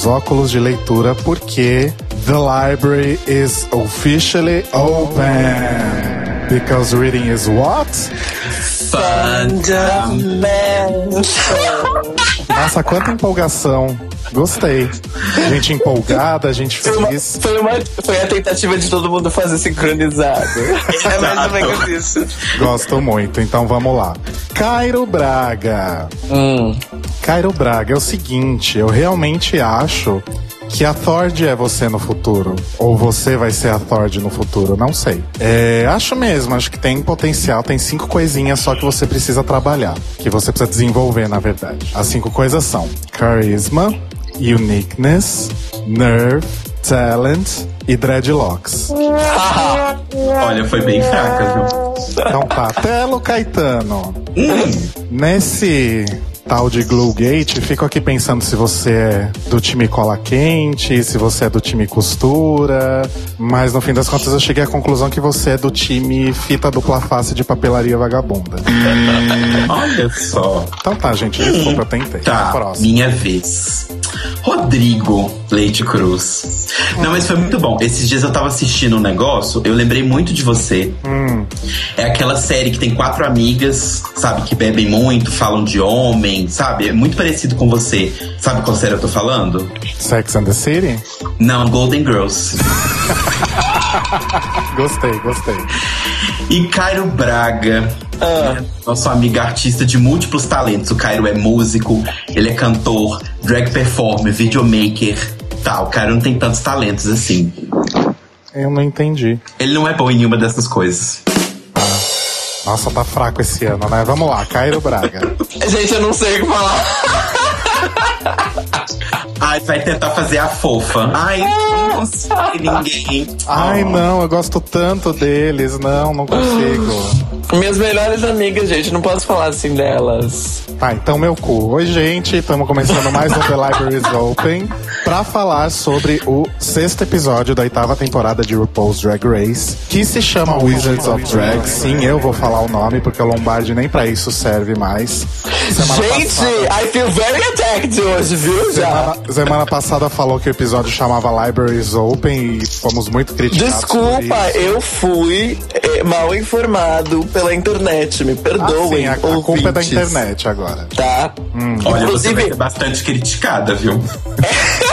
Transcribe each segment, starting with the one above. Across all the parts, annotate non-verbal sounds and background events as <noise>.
os óculos de leitura porque the library is officially open. Because reading is what? Fundamental. Nossa, quanta empolgação. Gostei. Gente empolgada, gente Foi, uma, feliz. foi, uma, foi a tentativa de todo mundo fazer sincronizado. É mais ou menos isso. Gosto muito, então vamos lá. Cairo Braga. hum. Cairo Braga, é o seguinte, eu realmente acho que a Thord é você no futuro. Ou você vai ser a Thord no futuro, não sei. É, acho mesmo, acho que tem potencial, tem cinco coisinhas só que você precisa trabalhar. Que você precisa desenvolver, na verdade. As cinco coisas são Charisma, Uniqueness, Nerve, Talent e Dreadlocks. <laughs> Olha, foi bem fraca, viu? Então tá, Telo Caetano. Nesse tal de Glue Gate, fico aqui pensando se você é do time cola quente, se você é do time costura, mas no fim das contas eu cheguei à conclusão que você é do time fita dupla face de papelaria vagabunda. <laughs> Olha só. Então tá, gente, desculpa, eu tentei. Tá, minha vez. Rodrigo Leite Cruz. Não, mas foi muito bom. Esses dias eu tava assistindo um negócio, eu lembrei muito de você. Hum. É aquela série que tem quatro amigas, sabe, que bebem muito, falam de homem, sabe? É muito parecido com você. Sabe qual série eu tô falando? Sex and the City? Não, Golden Girls. <laughs> Gostei, gostei. E Cairo Braga, Ah, nosso amigo artista de múltiplos talentos. O Cairo é músico, ele é cantor, drag performer, videomaker. Tá, o Cairo não tem tantos talentos assim. Eu não entendi. Ele não é bom em nenhuma dessas coisas. Nossa, tá fraco esse ano, né? Vamos lá, Cairo Braga. gente, eu não sei o que falar. Ai, vai tentar fazer a fofa. Ai, não consigo ninguém. Ai, não, eu gosto tanto deles. Não, não consigo. Minhas melhores amigas, gente, não posso falar assim delas. Tá, então meu cu. Oi, gente, estamos começando mais um The Library is Open pra falar sobre o sexto episódio da oitava temporada de RuPaul's Drag Race, que se chama Wizards of Drag. Sim, eu vou falar o nome, porque o Lombardi nem pra isso serve mais. Semana gente, passada- I feel very attacked hoje, viu? Já. Semana, semana passada falou que o episódio chamava Libraries Open e fomos muito criticados. Desculpa, eu fui mal informado pela internet. Me Ah, sim, perdoem. a, a culpa é da internet agora. Tá? Olha, você vai Inclusive, ser bastante criticada, viu? <laughs>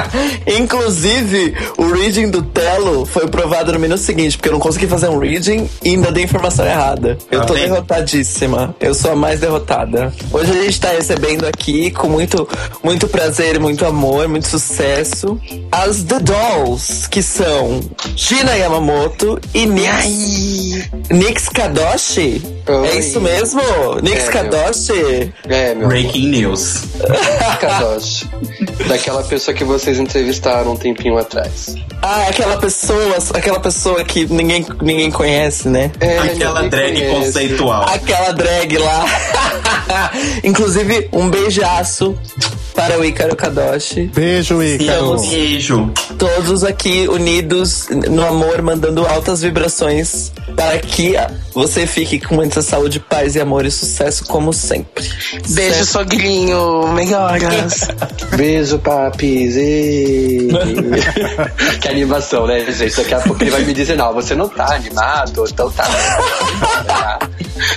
<laughs> inclusive, o reading do Telo foi provado no minuto seguinte, porque eu não consegui fazer um reading e ainda dei informação errada. Eu Tá tô derrotadíssima. Eu sou a mais derrotada. Hoje a gente tá recebendo aqui com muito, muito prazer, muito amor, muito sucesso as The Dolls, que são Gina Yamamoto e Nix, Nix Kadoshi. Oi. É isso mesmo? Nix É, meu. Kadoshi? É, meu Breaking news. Kadoshi. Daquela pessoa que vocês entrevistaram um tempinho atrás. Ah, aquela pessoa, aquela pessoa que ninguém, ninguém conhece, né? É, Aquela drag conhece. conceitual. Aquela drag lá. <laughs> Inclusive, um beijaço para o Ícaro Kadoshi. Beijo, Ícaro. Beijo. Todos aqui unidos no amor, mandando altas vibrações para que você fique com muita saúde, paz e amor e sucesso, como sempre. Beijo, Certo? sogrinho. Melhoras. <laughs> Beijo, papis. <laughs> Que animação, né, gente? Daqui a pouco ele vai me dizer, não, você não tá animado, então tá. <laughs>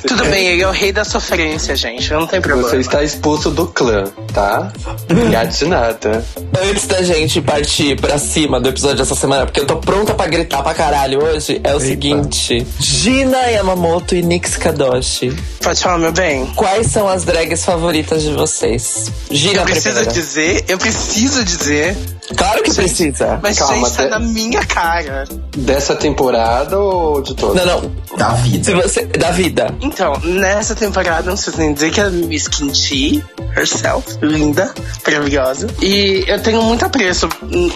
Tudo bem, ele é o rei da sofrência, gente. Não tem problema. Você está expulso do clã, tá? Gato de nada. Antes da gente partir pra cima do episódio dessa semana, porque eu tô pronta pra gritar pra caralho hoje, é o seguinte: Gina Yamamoto e Nix Kadoshi. Pode falar, meu bem? Quais são as drags favoritas de vocês? Gina Eu preciso primeiro. dizer, eu preciso dizer, ¿eh? Claro que precisa. mas Calma, gente, tá até- na minha cara. Dessa temporada ou de todas? Não, não. Da vida. Se você. Da vida. Então, nessa temporada, não preciso nem dizer que a Miss Kinchi, herself, linda, maravilhosa. E eu tenho muito apreço,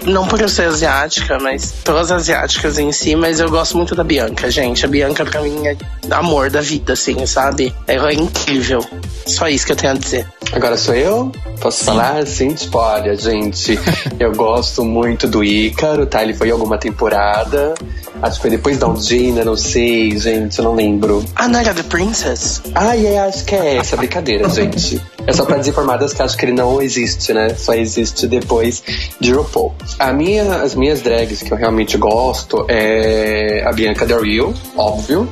não por eu ser asiática, mas pelas asiáticas em si, mas eu gosto muito da Bianca, gente. A Bianca, pra mim, é amor da vida, assim, sabe? Ela é incrível. Só isso que eu tenho a dizer. Agora sou eu? Posso falar? Sim, olha, gente, <laughs> eu gosto muito do Ícaro, tá? Ele foi em alguma temporada. Acho que foi depois da Undina, não sei, gente, eu não lembro. Ah, não era The Princess? Ai, é, acho que é essa brincadeira, <laughs> gente. É só pra desinformadas que acho que ele não existe, né? Só existe depois de RuPaul. A minha, as minhas drags que eu realmente gosto é a Bianca Del Rio, óbvio.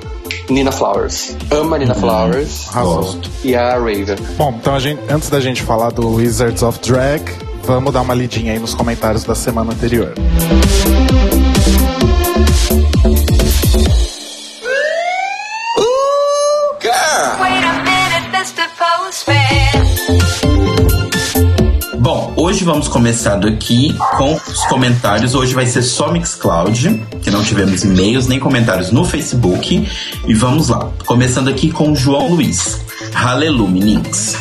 Nina Flowers. Ama Nina Flowers. Arrasou. E a Raven. Bom, então a gente, antes da gente falar do Wizards of Drag, vamos dar uma lidinha aí nos comentários da semana anterior. Bom, hoje vamos começando aqui com os comentários. Hoje vai ser só Mixcloud, que não tivemos e-mails nem comentários no Facebook. E vamos lá. Começando aqui com o João Luiz. Hallelujah, meninos.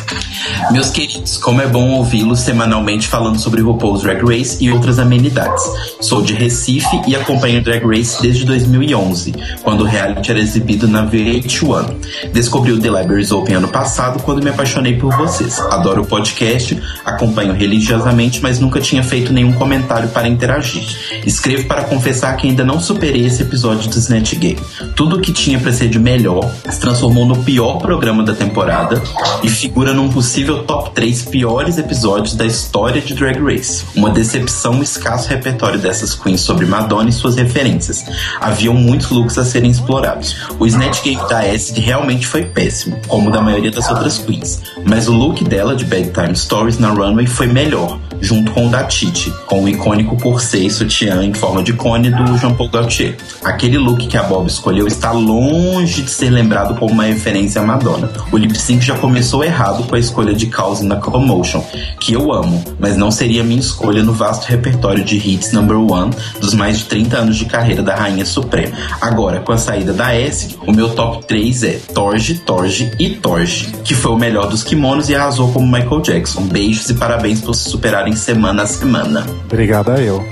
Meus queridos, como é bom ouvi-los semanalmente falando sobre RuPaul's Drag Race e outras amenidades. Sou de Recife e acompanho Drag Race desde 2011, quando o reality era exibido na VH1. Descobri o The Libraries Open ano passado quando me apaixonei por vocês. Adoro o podcast, acompanho religiosamente, mas nunca tinha feito nenhum comentário para interagir. Escrevo para confessar que ainda não superei esse episódio do Snatch Game. Tudo o que tinha para ser de melhor se transformou no pior programa da temporada e figura num possível top 3 piores episódios da história de Drag Race. Uma decepção o escasso repertório dessas queens sobre Madonna e suas referências. Haviam muitos looks a serem explorados. O Snatch Game da Acid realmente foi péssimo, como o da maioria das outras queens, mas o look dela de Bedtime Stories na runway foi melhor, junto com o da Titi, com o icônico corset e sutiã em forma de cone do Jean Paul Gaultier. Aquele look que a Bob escolheu está longe de ser lembrado como uma referência a Madonna. O lip sync já começou errado com a escolha de Cause na Commotion, que eu amo, mas não seria minha escolha no vasto repertório de hits number one dos mais de 30 anos de carreira da Rainha Suprema. Agora, com a saída da S, o meu top 3 é Torge, Torge e Torge, que foi o melhor dos kimonos e arrasou como Michael Jackson. Beijos e parabéns por se superarem semana a semana. Obrigada eu.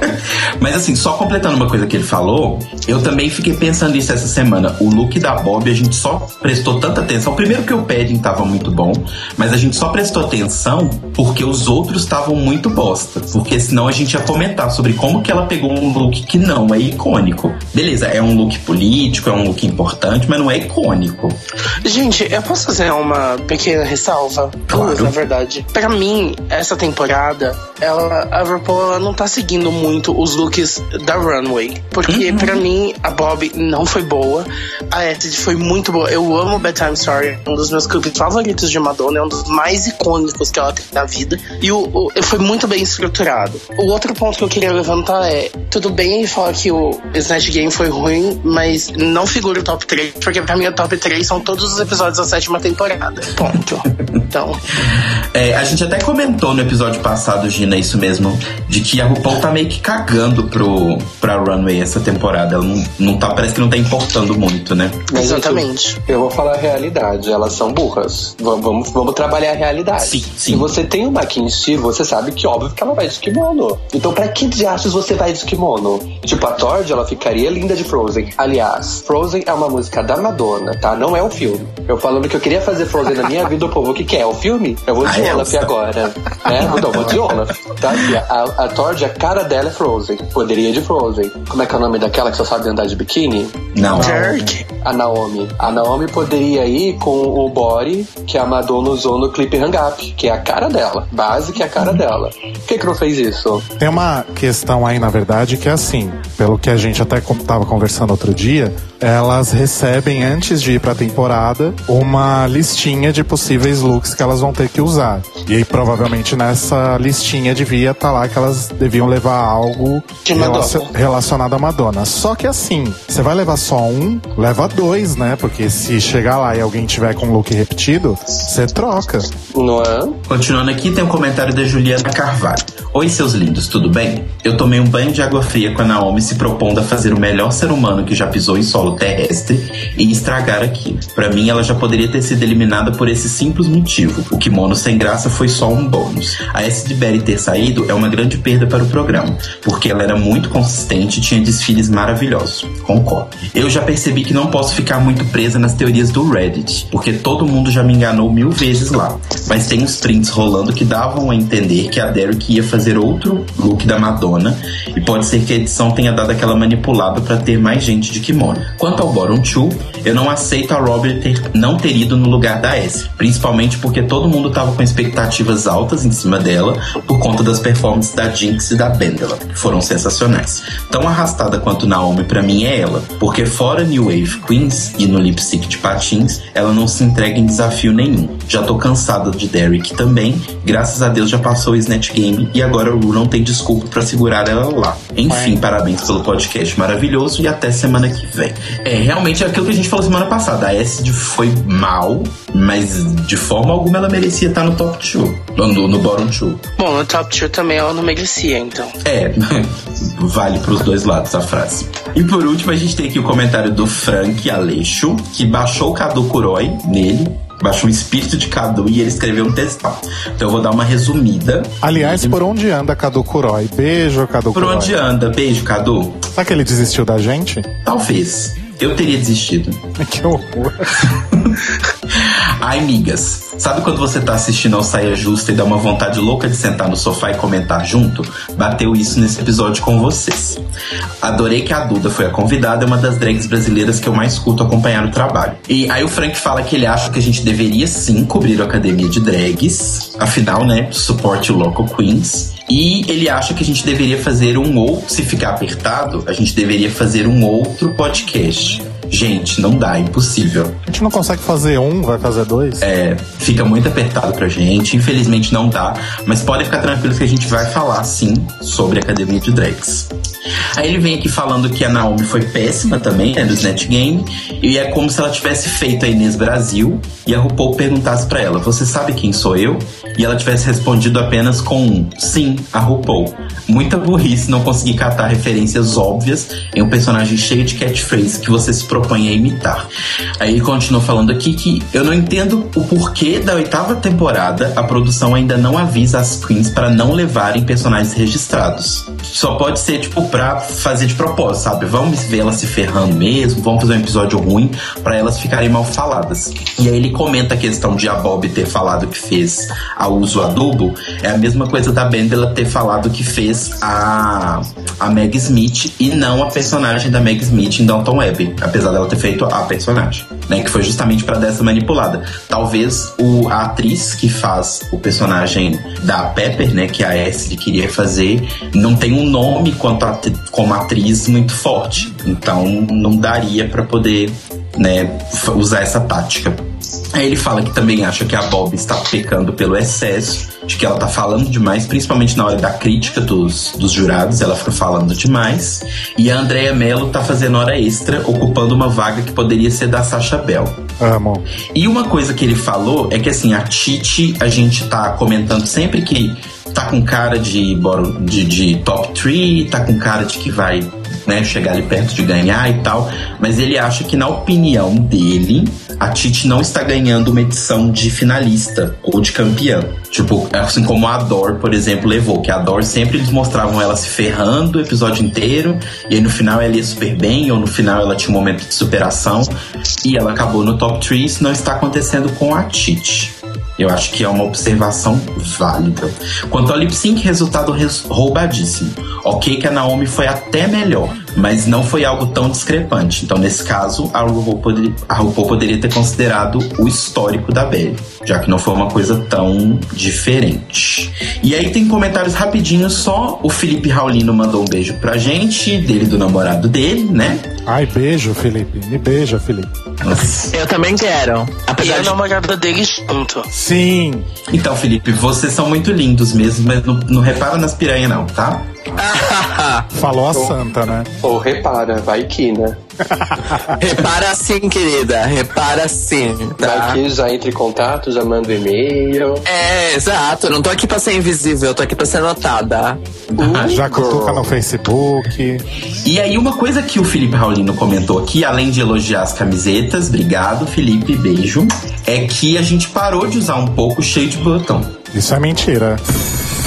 <laughs> Mas assim, só completando uma coisa que ele falou, eu também fiquei pensando isso essa semana. O look da Bob, a gente só prestou tanta atenção. Primeiro que o padding tava muito bom, mas a gente só prestou atenção porque os outros estavam muito bosta. Porque senão a gente ia comentar sobre como que ela pegou um look que não é icônico. Beleza, é um look político, é um look importante, mas não é icônico. Gente, eu posso fazer uma pequena ressalva? Claro. Duas, na verdade. Pra mim, essa temporada, ela, a RuPaul ela não tá seguindo muito os looks da runway. Porque Uhum. pra mim, a Bob não foi boa. A Acid foi muito boa. Eu amo Bedtime Story, um dos meus clipes favoritos de Madonna, é um dos mais icônicos que ela tem na vida. E o, o- foi muito bem estruturado. O outro ponto que eu queria levantar é: tudo bem ele falar que o Snatch Game foi ruim, mas não figura o top 3, porque pra mim o top 3 são todos os episódios da sétima temporada. Ponto. <laughs> Então, É, a gente até comentou no episódio passado, Gina, isso mesmo, de que a RuPaul tá meio que cagando pro, pra runway essa temporada. Ela não, não tá, parece que não tá importando muito, né? Exatamente. Eu vou falar a realidade, elas são burras. V- Vamos, vamos trabalhar a realidade. Sim, sim. Se você tem uma Kinshi, você sabe que óbvio que ela vai de kimono. Então pra que diachos você vai de kimono? Tipo, a Tord, ela ficaria linda de Frozen. Aliás, Frozen é uma música da Madonna, tá? Não é um filme. Eu falando que eu queria fazer Frozen na minha <laughs> vida, o povo, o que que é? O filme? Eu vou de Olaf agora. Né? Então, Olaf. Tá? A, a Tord, a cara dela é Frozen. Poderia ir de Frozen. Como é que é o nome daquela que só sabe andar de biquíni? Não. Jerk. A Naomi. A Naomi poderia ir com o body que a Madonna usou no clipe Hang Up, que é a cara dela. Base que é a cara dela. Por que, que não fez isso? Tem uma questão aí, na verdade, que é assim, pelo que a gente até tava conversando outro dia, elas recebem, antes de ir pra temporada, uma listinha de possíveis looks que elas vão ter que usar. E aí, provavelmente, nessa listinha devia estar lá que elas deviam levar algo relacionado à Madonna. Só que assim, você vai levar só um, leva dois, né? Porque se chegar lá e alguém tiver com um look repetido, você troca. Não é? Continuando aqui, tem um comentário da Juliana Carvalho. Oi, seus lindos, tudo bem? Eu tomei um banho de água fria com a Naomi se propondo a fazer o melhor ser humano que já pisou em solo terrestre e estragar aquilo. Pra mim, ela já poderia ter sido eliminada por esse simples motivo. O kimono sem graça foi só um bônus. A S de Berry ter saído é uma grande perda para o programa, porque ela era muito consistente e tinha desfiles maravilhosos. Concordo. Eu já percebi que não posso ficar muito presa nas teorias do Reddit, porque todo mundo já me enganou mil vezes lá. mas tem uns prints rolando que davam a entender que a Derek ia fazer outro look da Madonna e pode ser que a edição tenha dado aquela manipulada para ter mais gente de kimono. Quanto ao Bottom 2, eu não aceito a Robert ter, não ter ido no lugar da S, principalmente porque todo mundo tava com expectativas altas em cima dela por conta das performances da Jinx e da Bendela, que foram sensacionais. Tão arrastada quanto Naomi para mim é ela, porque fora New Wave Queens e no lip sync de patins, ela não se entrega em desafio nenhum. Já tô cansada de Derek também, graças a Deus já passou o Snatch Game e agora o Ru não tem desculpa para segurar ela lá. Enfim, parabéns pelo podcast maravilhoso e até semana que vem. É, realmente é aquilo que a gente falou semana passada. A S foi mal, mas de forma alguma ela merecia estar no top 2, no, no bottom 2. Bom, no top 2 também ela não merecia, então. É, <laughs> vale pros dois lados a frase. E por último, a gente tem aqui o comentário do Frank Aleixo, que baixou o Cadu Kuroi nele. Baixou o espírito de Cadu e ele escreveu um textão. Então eu vou dar uma resumida. Aliás, por onde anda Cadu Kuroi? Beijo, Cadu Por Kuroi. onde anda? Beijo, Cadu. Será que ele desistiu da gente? Talvez. Eu teria desistido. <laughs> Que horror. <laughs> Ai, migas, sabe quando você tá assistindo ao Saia Justa e dá uma vontade louca de sentar no sofá e comentar junto? Bateu isso nesse episódio com vocês. Adorei que a Duda foi a convidada, é uma das drags brasileiras que eu mais curto acompanhar no trabalho. E aí o Frank fala que ele acha que a gente deveria sim cobrir a academia de drags, afinal, né, suporte o Local Queens. E ele acha que a gente deveria fazer um ou, se ficar apertado, a gente deveria fazer um outro podcast. Gente, não dá, é impossível. A gente não consegue fazer um, vai fazer dois? É, fica muito apertado pra gente, infelizmente não dá, mas podem ficar tranquilos que a gente vai falar sim sobre a Academia de Drags. Aí ele vem aqui falando que a Naomi foi péssima também, né, do Snatch Game, e é como se ela tivesse feito a Inês Brasil e a RuPaul perguntasse pra ela: Você sabe quem sou eu? E ela tivesse respondido apenas com um sim, a RuPaul. Muita burrice não conseguir catar referências óbvias em um personagem cheio de catchphrase que você se propõe a imitar. Aí ele continua falando aqui que eu não entendo o porquê da oitava temporada a produção ainda não avisa as queens para não levarem personagens registrados. Só pode ser, tipo, pra fazer de propósito, sabe? Vamos ver elas se ferrando mesmo, vamos fazer um episódio ruim para elas ficarem mal faladas. E aí ele comenta a questão de a Bob ter falado que fez a uso adubo, é a mesma coisa da Bendela ter falado que fez a, a Meg Smith e não a personagem da Meg Smith em Downton Web, apesar dela ter feito a personagem, né? Que foi justamente para dessa manipulada. Talvez o, a atriz que faz o personagem da Pepper, né? Que a S queria fazer, não tem um nome quanto a, como atriz muito forte. Então não daria para poder né, usar essa tática. Aí ele fala que também acha que a Bob está pecando pelo excesso, de que ela tá falando demais, principalmente na hora da crítica dos, dos jurados, ela fica falando demais. E a Andrea Mello tá fazendo hora extra, ocupando uma vaga que poderia ser da Sasha Bell. Amo. E uma coisa que ele falou é que assim, a Titi, a gente tá comentando sempre que tá com cara de, de, de top 3, tá com cara de que vai né, chegar ali perto de ganhar e tal. Mas ele acha que, na opinião dele, a Titi não está ganhando uma edição de finalista ou de campeã. Tipo, assim como a Dor, por exemplo, levou. Que a Dor sempre eles mostravam ela se ferrando o episódio inteiro. E aí no final ela ia super bem, ou no final ela tinha um momento de superação. E ela acabou no top 3. Isso não está acontecendo com a Titi. Eu acho que é uma observação válida. Quanto ao lip sync, resultado res- roubadíssimo. Ok que a Naomi foi até melhor, mas não foi algo tão discrepante. Então, nesse caso, a RuPaul, poderia, a RuPaul poderia ter considerado o histórico da Belly, já que não foi uma coisa tão diferente. E aí tem comentários rapidinhos só. O Felipe Raulino mandou um beijo pra gente, dele e do namorado dele, né? Ai, beijo, Felipe. Me beija, Felipe. Nossa. Eu também quero. E Apesar a de namorada dele junto. Sim. Então, Felipe, vocês são muito lindos mesmo, mas não, não repara nas piranhas não, tá? <laughs> Falou a santa, né? Ou repara, vai que, né? <laughs> Repara sim, querida. Repara sim, Vai tá? que já entra em contato, já manda um e-mail. É, exato. Eu não tô aqui pra ser invisível, eu tô aqui pra ser notada. Já cutuca no Facebook. E aí, uma coisa que o Felipe Raulino comentou aqui, além de elogiar as camisetas, obrigado, Felipe, beijo, é que a gente parou de usar um pouco o shade button. Isso é mentira.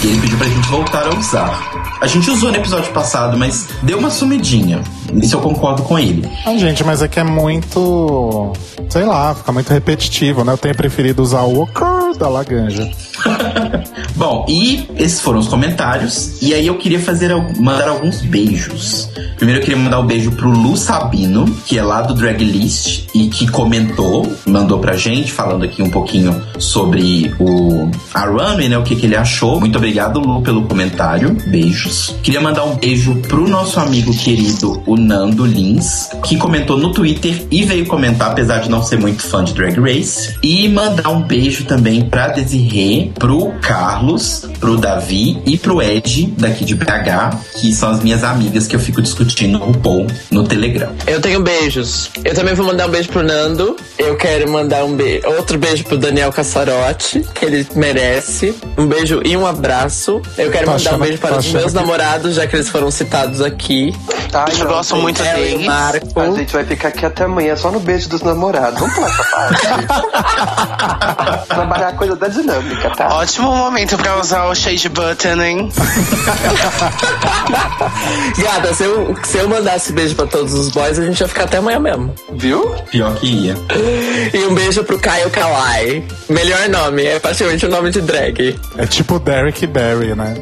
E ele pediu pra gente voltar a usar. A gente usou no episódio passado, mas deu uma sumidinha. Isso eu concordo com ele. Ah, gente, mas é que é muito. Sei lá, fica muito repetitivo, né? Eu tenho preferido usar o uh, da Laganja. <laughs> Bom, e esses foram os comentários. E aí eu queria fazer mandar alguns beijos. Primeiro eu queria mandar um beijo pro Lu Sabino, que é lá do Drag List e que comentou, mandou pra gente, falando aqui um pouquinho sobre o a né? O que, que ele achou. Muito obrigado, Lu, pelo comentário. Beijos. Queria mandar um beijo pro nosso amigo querido, o Nando Lins, que comentou no Twitter e veio comentar, apesar de não ser muito fã de Drag Race. E mandar um beijo também pra Desirê, pro Carlos, pro Davi e pro Ed, daqui de BH, que são as minhas amigas que eu fico discutindo o RuPaul no Telegram. Eu tenho beijos. Eu também vou mandar um beijo pro Nando. Eu quero mandar um be outro beijo pro Daniel Cassarotti, que ele merece. Um beijo e um abraço. Eu quero Tá mandar um beijo para tá os meus que- namorados, já que eles foram citados aqui. Ai, Eu não, gosto muito deles. Marco. A gente vai ficar aqui até amanhã só no beijo dos namorados. Vamos pular essa parte. <laughs> Trabalhar a coisa da dinâmica, tá? Ótimo momento pra usar o shade button, hein? <laughs> Gata, se eu, se eu mandasse beijo pra todos os boys, a gente ia ficar até amanhã mesmo. Viu? Pior que ia. E um beijo pro Caio Kawai. Melhor nome, é praticamente o nome de drag. É tipo Derek Barry, né?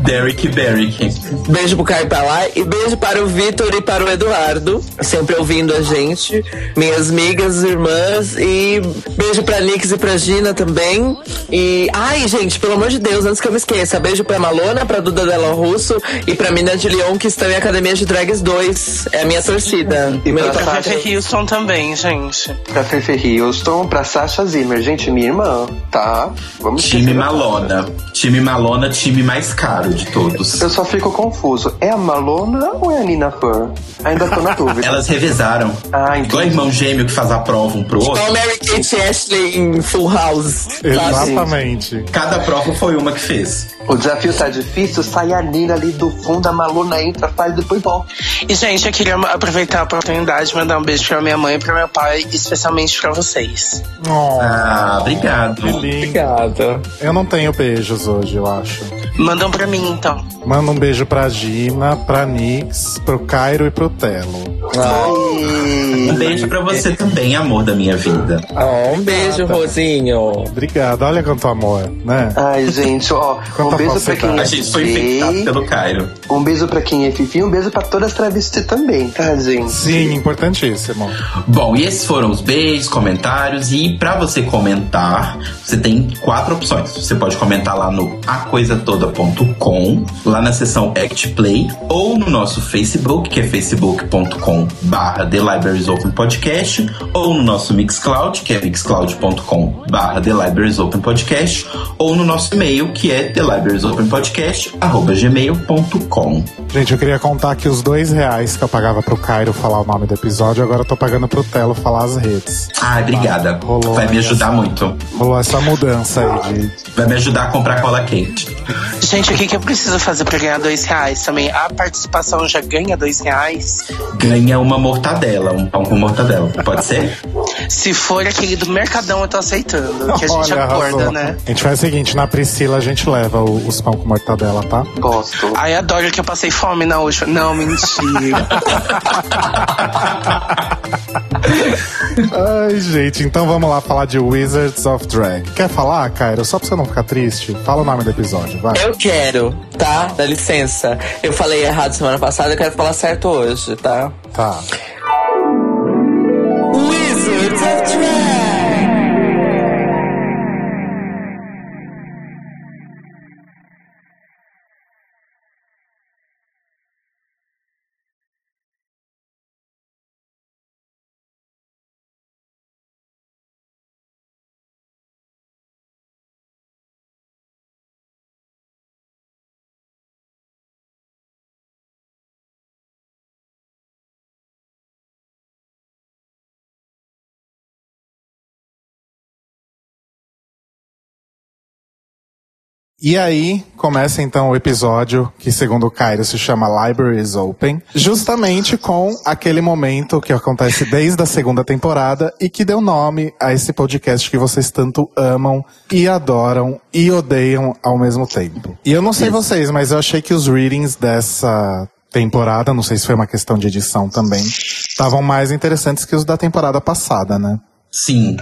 Derek <laughs> Derrick. Beijo pro Caio Kawai e beijo para o Vitor e para o Eduardo, sempre ouvindo a gente. Minhas amigas, irmãs. E beijo pra Nix e pra Gina também. E, ai, gente, pelo amor de Deus, antes que eu me esqueça, beijo pra Malona, pra Duda Della Russo e pra Mina de Leon, que estão em Academia de Drags 2. É a minha torcida. E Meu pra. Fefe Houston também, gente. Pra Fefe Houston, pra Sasha Zimmer. Gente, minha irmã, tá? Vamos Time. Malona. Time Malona, time mais caro de todos. Eu só fico confuso. É a Malona ou é a Nina Fur? Ainda tô na <laughs> dúvida. Elas revezaram. Ah, entendi. Igual irmão gêmeo que faz a prova um pro outro. Igual Mary Kate Ashley em Full House. sabe? Exatamente. Cada prova foi uma que fez. O desafio tá difícil, sai a Nina ali do fundo, a Malona entra, faz, depois volta. E, gente, eu queria aproveitar a oportunidade de mandar um beijo pra minha mãe e pro meu pai, especialmente pra vocês. Oh, Ah, obrigado. Obrigada. Eu não tenho beijos hoje, eu acho. Mandam pra mim, então. Manda um beijo pra Gina, pra Nix, pro Cairo e pro Telo. Um beijo pra você também, amor da minha vida. Oh, um beijo, Rosinho. Obrigado, olha quanto amor, né? Ai, gente, ó, <laughs> um beijo pra quem é A gente foi infectado Fifi, pelo Cairo. um beijo pra quem é Fifi, um beijo pra todas as travestis também, tá, gente? Sim, importantíssimo. Bom, e esses foram os beijos, comentários. E pra você comentar, você tem quatro opções. Você pode comentar lá no acoisatoda.com, lá na seção Act Play, ou no nosso Facebook, que é facebook.com barra The Libraries Open Podcast, ou no nosso Mixcloud, que é mixcloud.com barra The Libraries Open Podcast, ou no nosso e-mail, que é The Libraries Open Podcast, arroba gmail.com. Gente, eu queria contar que os dois reais que eu pagava pro Cairo falar o nome do episódio, agora eu tô pagando pro Telo falar as redes. Ah, obrigada. Rolou Vai me essa- ajudar muito. Rolou essa mudança aí de. Vai me ajudar a comprar cola quente. Gente, o que, que eu preciso fazer pra ganhar dois reais também? A participação já ganha dois reais? Ganha uma mortadela, um pão com mortadela. Pode ser? Se for aquele do Mercadão, eu tô aceitando. Que a gente Olha, acorda, arrasou. né? A gente faz o seguinte, na Priscila a gente leva o- os pão com mortadela, tá? Gosto. Ai, adoro que eu passei fome na última. Não, mentira. <laughs> Ai, gente, então vamos lá falar de Wizards of Drag. Quer falar, Cairo? Só pra você não ficar triste, fala o nome do episódio, vai. Eu quero, tá? Dá licença. Eu falei errado semana passada, eu quero falar certo hoje, tá? Tá. E aí começa então o episódio que, segundo o Cairo, se chama Libraries Open, justamente com aquele momento que acontece desde a segunda temporada e que deu nome a esse podcast que vocês tanto amam e adoram e odeiam ao mesmo tempo. E eu não sei vocês, mas eu achei que os readings dessa temporada, não sei se foi uma questão de edição também, estavam mais interessantes que os da temporada passada, né? Sim.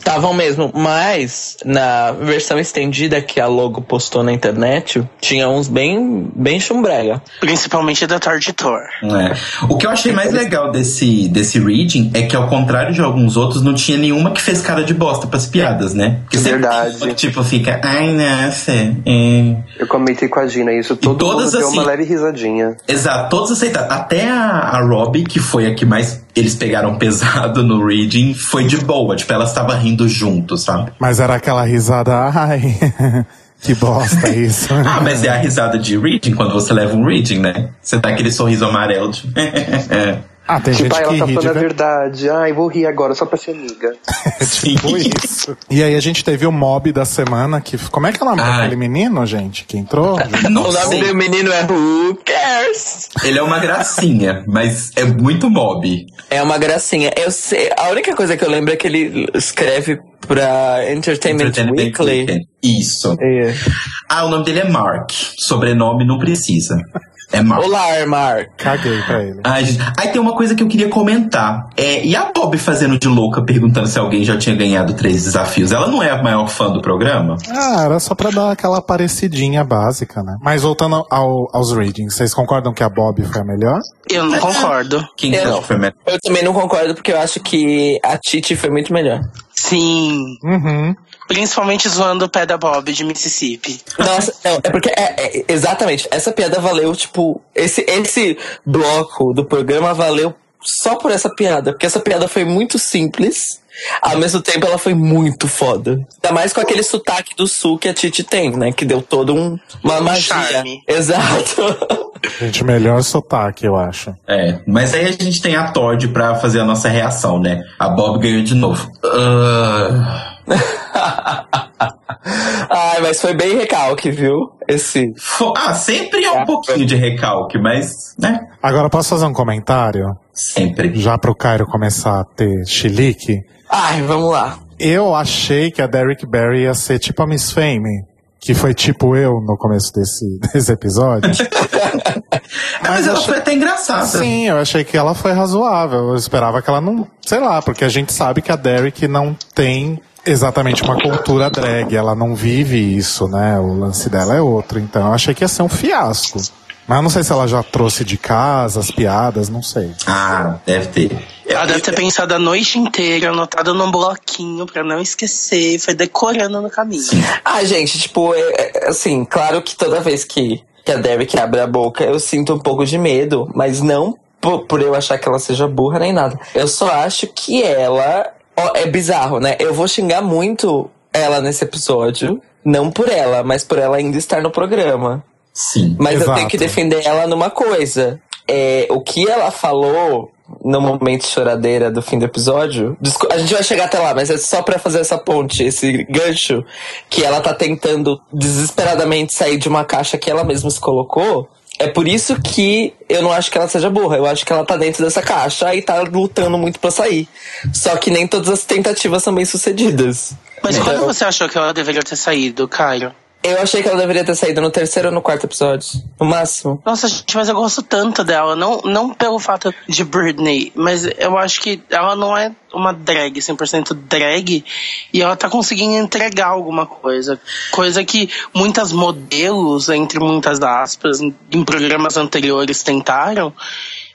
Estavam mesmo, mas na versão estendida que a Logo postou na internet, tinha uns bem, bem chumbrega. Principalmente da de Thor. É. O que eu achei mais legal desse, desse reading é que, ao contrário de alguns outros, não tinha nenhuma que fez cara de bosta pras piadas, né? Porque sempre Verdade. tem que, tipo, fica, ai, nossa. é." Eu comentei com a Gina isso, todo todas mundo deu assim- uma leve risadinha. Exato, todos aceitaram. Até a, a Robbie, que foi a que mais eles pegaram <laughs> pesado no reading, foi de boa. Tipo, ela estava rindo junto, sabe? Mas era aquela risada, ai, <laughs> que bosta <laughs> isso. Ah, mas é a risada de reading quando você leva um reading, né? Você dá aquele sorriso amarelo de. <laughs> Ah, tem Tipo, gente ah, ela que tá ri de falando a verdade. Ai, vou rir agora só pra ser amiga. <laughs> Tipo isso. E aí a gente teve o mob da semana, que. Como é que é o nome daquele menino, gente, que entrou? <laughs> Não o nome do menino é Who Cares? Ele é uma gracinha, mas é muito mob. É uma gracinha. Eu sei, a única coisa que eu lembro é que ele escreve pra Entertainment, Entertainment Weekly. Weekend. Isso. É. Ah, o nome dele é Mark. Sobrenome não precisa. É Mark. Olá, Mark. Caguei pra ele. Ai. Aí tem uma coisa que eu queria comentar. É, e a Bob fazendo de louca, perguntando se alguém já tinha ganhado três desafios. Ela não é a maior fã do programa? Ah, era só pra dar aquela parecidinha básica, né? Mas voltando ao- aos readings, vocês concordam que a Bob foi a melhor? Eu não concordo. Quem Eu- que foi melhor? Eu também não concordo porque eu acho que a Titi foi muito melhor. Sim. Uhum. Principalmente zoando o pé da Bob de Mississippi. Nossa, não, é porque é, é- exatamente, essa piada valeu, tipo, esse, esse bloco do programa valeu só por essa piada, porque essa piada foi muito simples, ao mesmo tempo ela foi muito foda. Ainda mais com aquele sotaque do sul que a Titi tem, né? Que deu todo um, uma Um magia. charme. <laughs> Exato. Gente, melhor sotaque, eu acho. É, mas aí a gente tem a Todd pra fazer a nossa reação, né? A Bob ganhou de novo. Ah, <laughs> Ai, mas foi bem recalque, viu? Esse. ah, sempre é um pouquinho de recalque, mas, né? Agora, posso fazer um comentário? Sempre. Já pro Cairo começar a ter chilique? Ai, vamos lá. Eu achei que a Derrick Barry ia ser tipo a Miss Fame, que foi tipo eu no começo desse, <laughs> desse episódio. Ah, mas ela achei- foi até engraçada. Sim, eu achei que ela foi razoável. Eu esperava que ela não. Sei lá, porque a gente sabe que a Derrick não tem exatamente uma cultura drag. Ela não vive isso, né? O lance dela é outro. Então eu achei que ia ser um fiasco. Mas eu não sei se ela já trouxe de casa as piadas, não sei. Ah, deve ter. Ela deve ter pensado a noite inteira, anotado num bloquinho pra não esquecer, foi decorando no caminho. Ah, gente, tipo, é- é, assim, claro que toda vez que, que a Derek abre a boca, eu sinto um pouco de medo, mas não por, por eu achar que ela seja burra nem nada. Eu só acho que ela. ó, é bizarro, né? Eu vou xingar muito ela nesse episódio. Não por ela, mas por ela ainda estar no programa. Sim. Mas eu Exato. tenho que defender ela numa coisa. É, o que ela falou no momento choradeira do fim do episódio. A gente vai chegar até lá, mas é só pra fazer essa ponte, esse gancho. Que ela tá tentando desesperadamente sair de uma caixa que ela mesma se colocou. É por isso que eu não acho que ela seja burra. Eu acho que ela tá dentro dessa caixa e tá lutando muito pra sair. Só que nem todas as tentativas são bem sucedidas. Mas Então, quando você achou que ela deveria ter saído, Cairo? Eu achei que ela deveria ter saído no terceiro ou no quarto episódio. No máximo. Nossa, gente, mas eu gosto tanto dela. Não, não pelo fato de Britney, mas eu acho que ela não é uma drag, 100% drag, e ela tá conseguindo entregar alguma coisa. Coisa que muitas modelos, entre muitas aspas, em em programas anteriores tentaram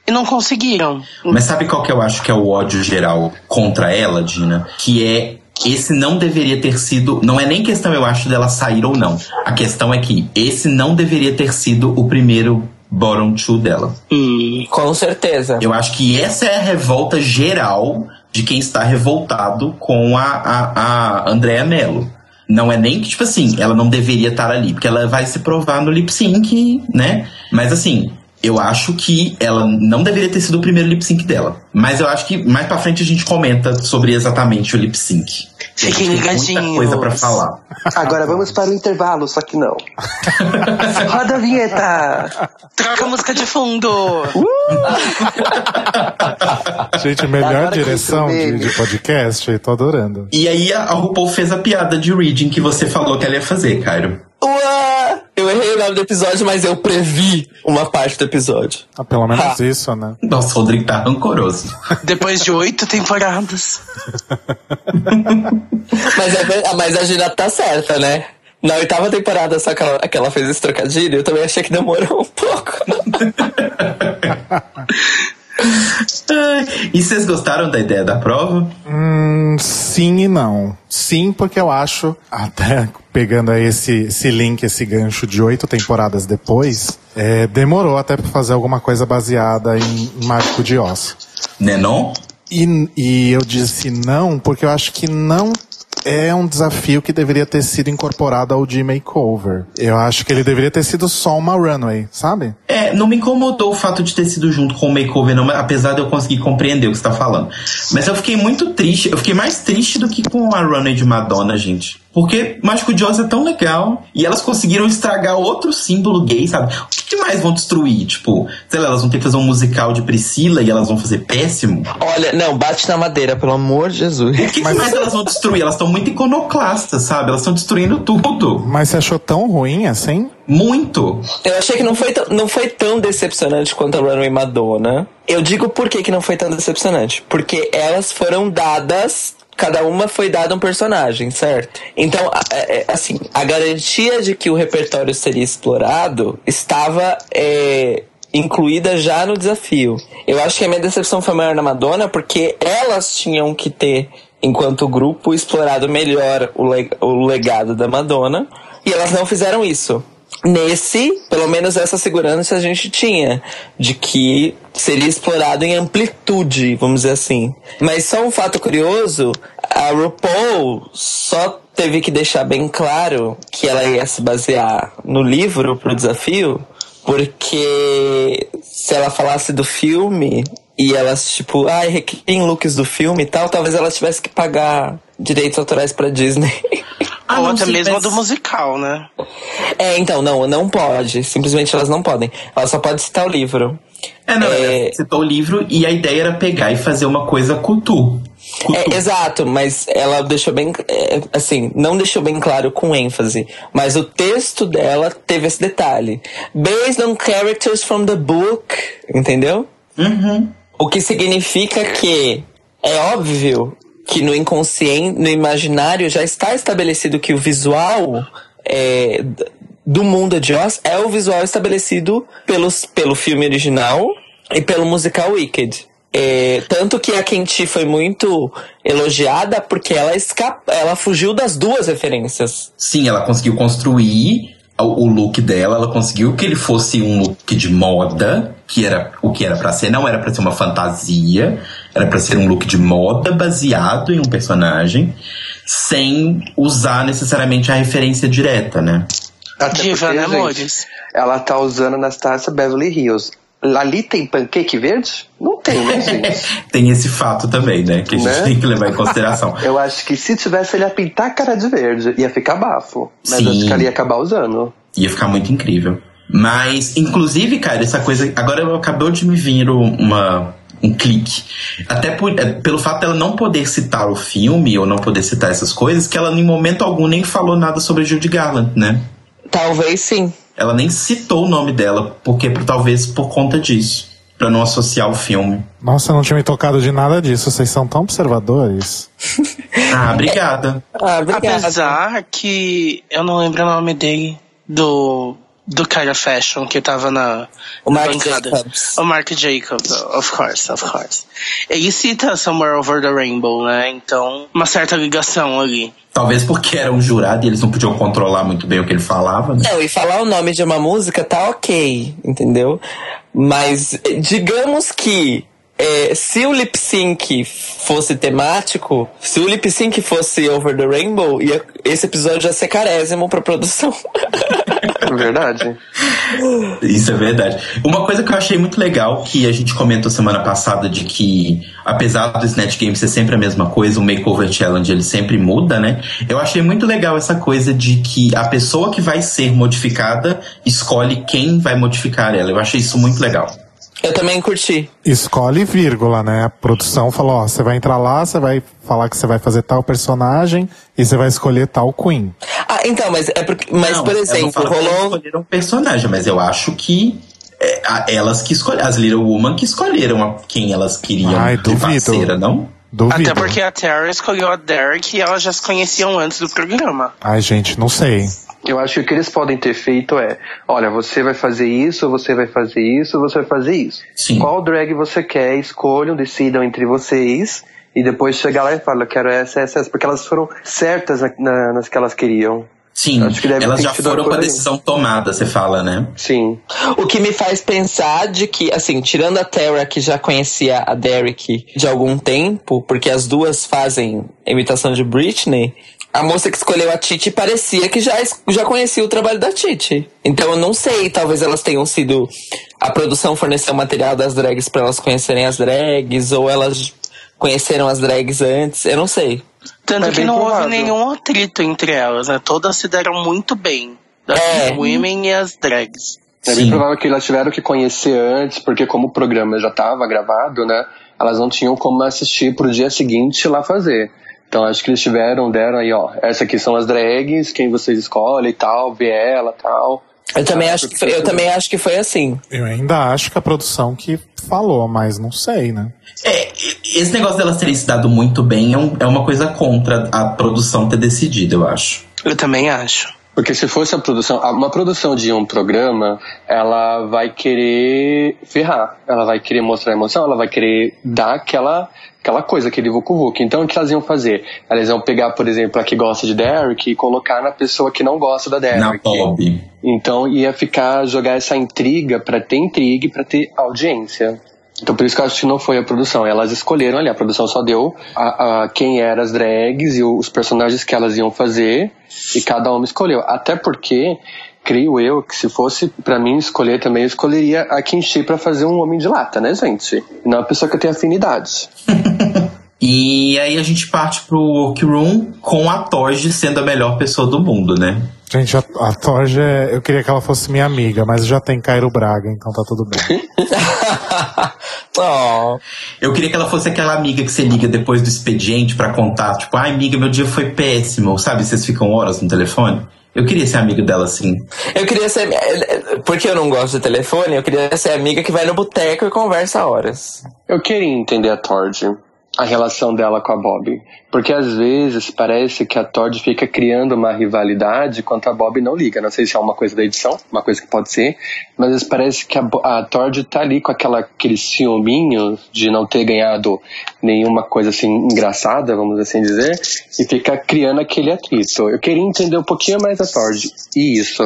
e não conseguiram. Mas sabe qual que eu acho que é o ódio geral contra ela, Dina? Que é esse não deveria ter sido. Não é nem questão, eu acho, dela sair ou não. A questão é que esse não deveria ter sido o primeiro bottom two dela. Hum. Com certeza. Eu acho que essa é a revolta geral de quem está revoltado com a, a, a Andrea Mello. Não é nem que, tipo assim, ela não deveria estar ali, porque ela vai se provar no lip sync, né? Mas assim, eu acho que ela não deveria ter sido o primeiro lip sync dela. Mas eu acho que mais pra frente a gente comenta sobre exatamente o lip sync. Fiquem Tem muita ligadinhos. coisa pra falar. Agora vamos para o intervalo, só que não. <laughs> Roda a vinheta! Troca a música de fundo! <laughs> Gente, melhor direção de, de podcast, tô adorando. E aí a a RuPaul fez a piada de reading que você falou que ela ia fazer, Cairo. Ué! Eu errei o nome do episódio, mas eu previ uma parte do episódio. Ah, pelo menos Ha. isso, né? Nossa, o Rodrigo tá rancoroso. Depois de oito temporadas. <laughs> Mas, é mas a Gina tá certa, né? Na oitava temporada, só que ela, que ela fez esse trocadilho, eu também achei que demorou um pouco. <laughs> E vocês gostaram da ideia da prova? Hum, sim e não. Sim, porque eu acho, até pegando aí esse, esse link, esse gancho de oito temporadas depois, é, demorou até pra fazer alguma coisa baseada em, em Mágico de Oz. Né não? E, e eu disse não, porque eu acho que não é um desafio que deveria ter sido incorporado ao de Makeover. Eu acho que ele deveria ter sido só uma runway, sabe? É, não me incomodou o fato de ter sido junto com o makeover, não, apesar de eu conseguir compreender o que você tá falando. Mas eu fiquei muito triste, eu fiquei mais triste do que com a runway de Madonna, gente. Porque Mágico de Oz é tão legal. E elas conseguiram estragar outro símbolo gay, sabe? O que, que mais vão destruir? Tipo, sei lá, elas vão ter que fazer um musical de Priscila e elas vão fazer péssimo? Olha, não, bate na madeira, pelo amor de Jesus. O que, que mais elas vão destruir? Elas estão muito iconoclastas, sabe? Elas estão destruindo tudo. Mas você achou tão ruim assim? Muito. Eu achei que não foi, tão- não foi tão decepcionante quanto a Runway Madonna. Eu digo por que, que não foi tão decepcionante. Porque elas foram dadas. Cada uma foi dada um personagem, certo? Então, é- é, assim, a garantia de que o repertório seria explorado estava é, incluída já no desafio. Eu acho que a minha decepção foi maior na Madonna porque elas tinham que ter, enquanto grupo, explorado melhor o, o legado da Madonna. E elas não fizeram isso. Nesse, pelo menos essa segurança a gente tinha, de que seria explorado em amplitude, vamos dizer assim. Mas só um fato curioso, a RuPaul só teve que deixar bem claro que ela ia se basear no livro pro desafio, porque se ela falasse do filme e elas, tipo, ai, recriem looks do filme e tal, talvez ela tivesse que pagar direitos autorais pra Disney. <laughs> Ah, Ou até sim, mesmo mas- do musical, né? É, então, não, não pode. Simplesmente elas não podem. Ela só pode citar o livro. É, não, É. ela citou o livro e a ideia era pegar e fazer uma coisa cultu. Cultu. É, exato, mas ela deixou bem. é, assim, não deixou bem claro com ênfase. Mas o texto dela teve esse detalhe. Based on characters from the book. Entendeu? Uhum. O que significa que é óbvio que no inconsciente, no imaginário, já está estabelecido que o visual é, do mundo de Oz é o visual estabelecido pelos, pelo filme original e pelo musical Wicked. É, tanto que a Kenty foi muito elogiada porque ela, esca ela fugiu das duas referências. Sim, ela conseguiu construir o look dela, ela conseguiu que ele fosse um look de moda, que era o que era pra ser, não era pra ser uma fantasia, era pra ser um look de moda baseado em um personagem, sem usar necessariamente a referência direta, né? Até Diva, porque, né, gente, amores? Ela tá usando Anastasia Beverly Hills. Ali tem pancake verde? Não tem, né, <laughs> gente? Tem esse fato também, né? Que a gente Né? tem que levar em consideração. <laughs> Eu acho que se tivesse, ele ia pintar a cara de verde. Ia ficar bafo. Mas Sim. acho que ela ia acabar usando. Ia ficar muito incrível. Mas, inclusive, cara, essa coisa. Agora acabou de me vir uma, um clique. Até por- é, pelo fato dela não poder citar o filme ou não poder citar essas coisas, que ela em momento algum nem falou nada sobre Judy Garland, né? Talvez sim. Ela nem citou o nome dela, porque talvez por conta disso. Pra não associar o filme. Nossa, eu não tinha me tocado de nada disso. Vocês são tão observadores. Ah, obrigada. Ah, obrigada. Apesar que eu não lembro o nome dele, do, do cara fashion que tava na, O na Marc bancada. Jacobs. O Mark Jacobs, of course, of course. Ele cita Somewhere Over the Rainbow, né? Então, uma certa ligação ali. Talvez porque era um jurado e eles não podiam controlar muito bem o que ele falava, né? Não, e falar o nome de uma música tá ok, entendeu? Mas digamos que eh, se o lip sync fosse temático, se o lip sync fosse Over the Rainbow, ia, esse episódio ia ser carésimo pra produção. <laughs> É verdade. Isso é verdade. Uma coisa que eu achei muito legal, que a gente comentou semana passada, de que apesar do Snatch Game ser sempre a mesma coisa, o Makeover Challenge ele sempre muda, né? Eu achei muito legal essa coisa de que a pessoa que vai ser modificada escolhe quem vai modificar ela. Eu achei isso muito legal. Eu também curti. Escolhe vírgula, né? A produção falou, ó, você vai entrar lá, você vai falar que você vai fazer tal personagem e você vai escolher tal queen. Ah, então, mas é porque. Mas, Não, por eu não exemplo, rolou. escolheram um personagem, mas eu acho que é, a- elas que escolheram, as Little Woman que escolheram a- quem elas queriam Ai, de duvido. parceira, não? Duvido. Até porque a Terra escolheu a Derek e elas já se conheciam antes do programa. Ai, gente, não sei. Eu acho que o que eles podem ter feito é: olha, você vai fazer isso, você vai fazer isso, você vai fazer isso. Sim. Qual drag você quer? Escolham, decidam entre vocês. E depois chegar lá e falar, eu quero essa, essa, essa. Porque elas foram certas na- na- nas que elas queriam. Sim, Acho que deve elas já foram uma com a decisão tomada, você fala, né? Sim. O que me faz pensar de que, assim, tirando a Terra, que já conhecia a Derek de algum tempo, porque as duas fazem imitação de Britney, a moça que escolheu a Titi parecia que já, já conhecia o trabalho da Titi. Então eu não sei, talvez elas tenham sido. A produção forneceu material das drags pra elas conhecerem as drags, ou elas conheceram as drags antes, eu não sei. Tanto É que bem não houve provável. nenhum atrito entre elas, né? Todas se deram muito bem. Das É. women e as drags. É bem Sim. provável que elas tiveram que conhecer antes, porque como o programa já estava gravado, né? Elas não tinham como assistir pro dia seguinte lá fazer. Então acho que eles tiveram, deram aí, ó, essa aqui são as drags, quem vocês escolhem e tal, vê ela e tal. Eu também, acho que foi, eu também acho que foi assim. Eu ainda acho que a produção que falou, mas não sei, né? É, esse negócio delas terem se dado muito bem é, um- é uma coisa contra a produção ter decidido, eu acho. Eu também acho. Porque se fosse a produção, uma produção de um programa, ela vai querer ferrar, ela vai querer mostrar emoção, ela vai querer dar aquela, aquela coisa, aquele vucu Então o que elas iam fazer? Elas iam pegar, por exemplo, a que gosta de Derek e colocar na pessoa que não gosta da Derek. Na Bob. Então ia ficar jogar essa intriga pra ter intriga e pra ter audiência. Então por isso que eu acho que não foi a produção. Elas escolheram ali, a produção só deu a, a quem eram as drags e os personagens que elas iam fazer e cada uma escolheu. Até porque, creio eu, que se fosse pra mim escolher também, eu escolheria a Kinshi pra fazer um homem de lata, né, gente? Não uma pessoa que eu tenho afinidade. <laughs> E aí a gente parte pro workroom com a Torge sendo a melhor pessoa do mundo, né? Gente, a, a Torge, é- eu queria que ela fosse minha amiga, mas já tem Cairo Braga, então tá tudo bem. <laughs> oh. Eu queria que ela fosse aquela amiga que você liga depois do expediente pra contar, tipo, ai amiga, meu dia foi péssimo, sabe? Vocês ficam horas no telefone. Eu queria ser amiga dela assim. Eu queria ser. Porque eu não gosto de telefone, eu queria ser amiga que vai no boteco e conversa horas. Eu queria entender a Tord, a relação dela com a Bob. Porque às vezes parece que a Tord fica criando uma rivalidade enquanto a Bob não liga. Não sei se é uma coisa da edição, uma coisa que pode ser, mas parece que a, a Tord tá ali com aquela, aquele ciúminho de não ter ganhado nenhuma coisa assim engraçada, vamos assim dizer, e fica criando aquele atrito. Eu queria entender um pouquinho mais a Tord. E isso.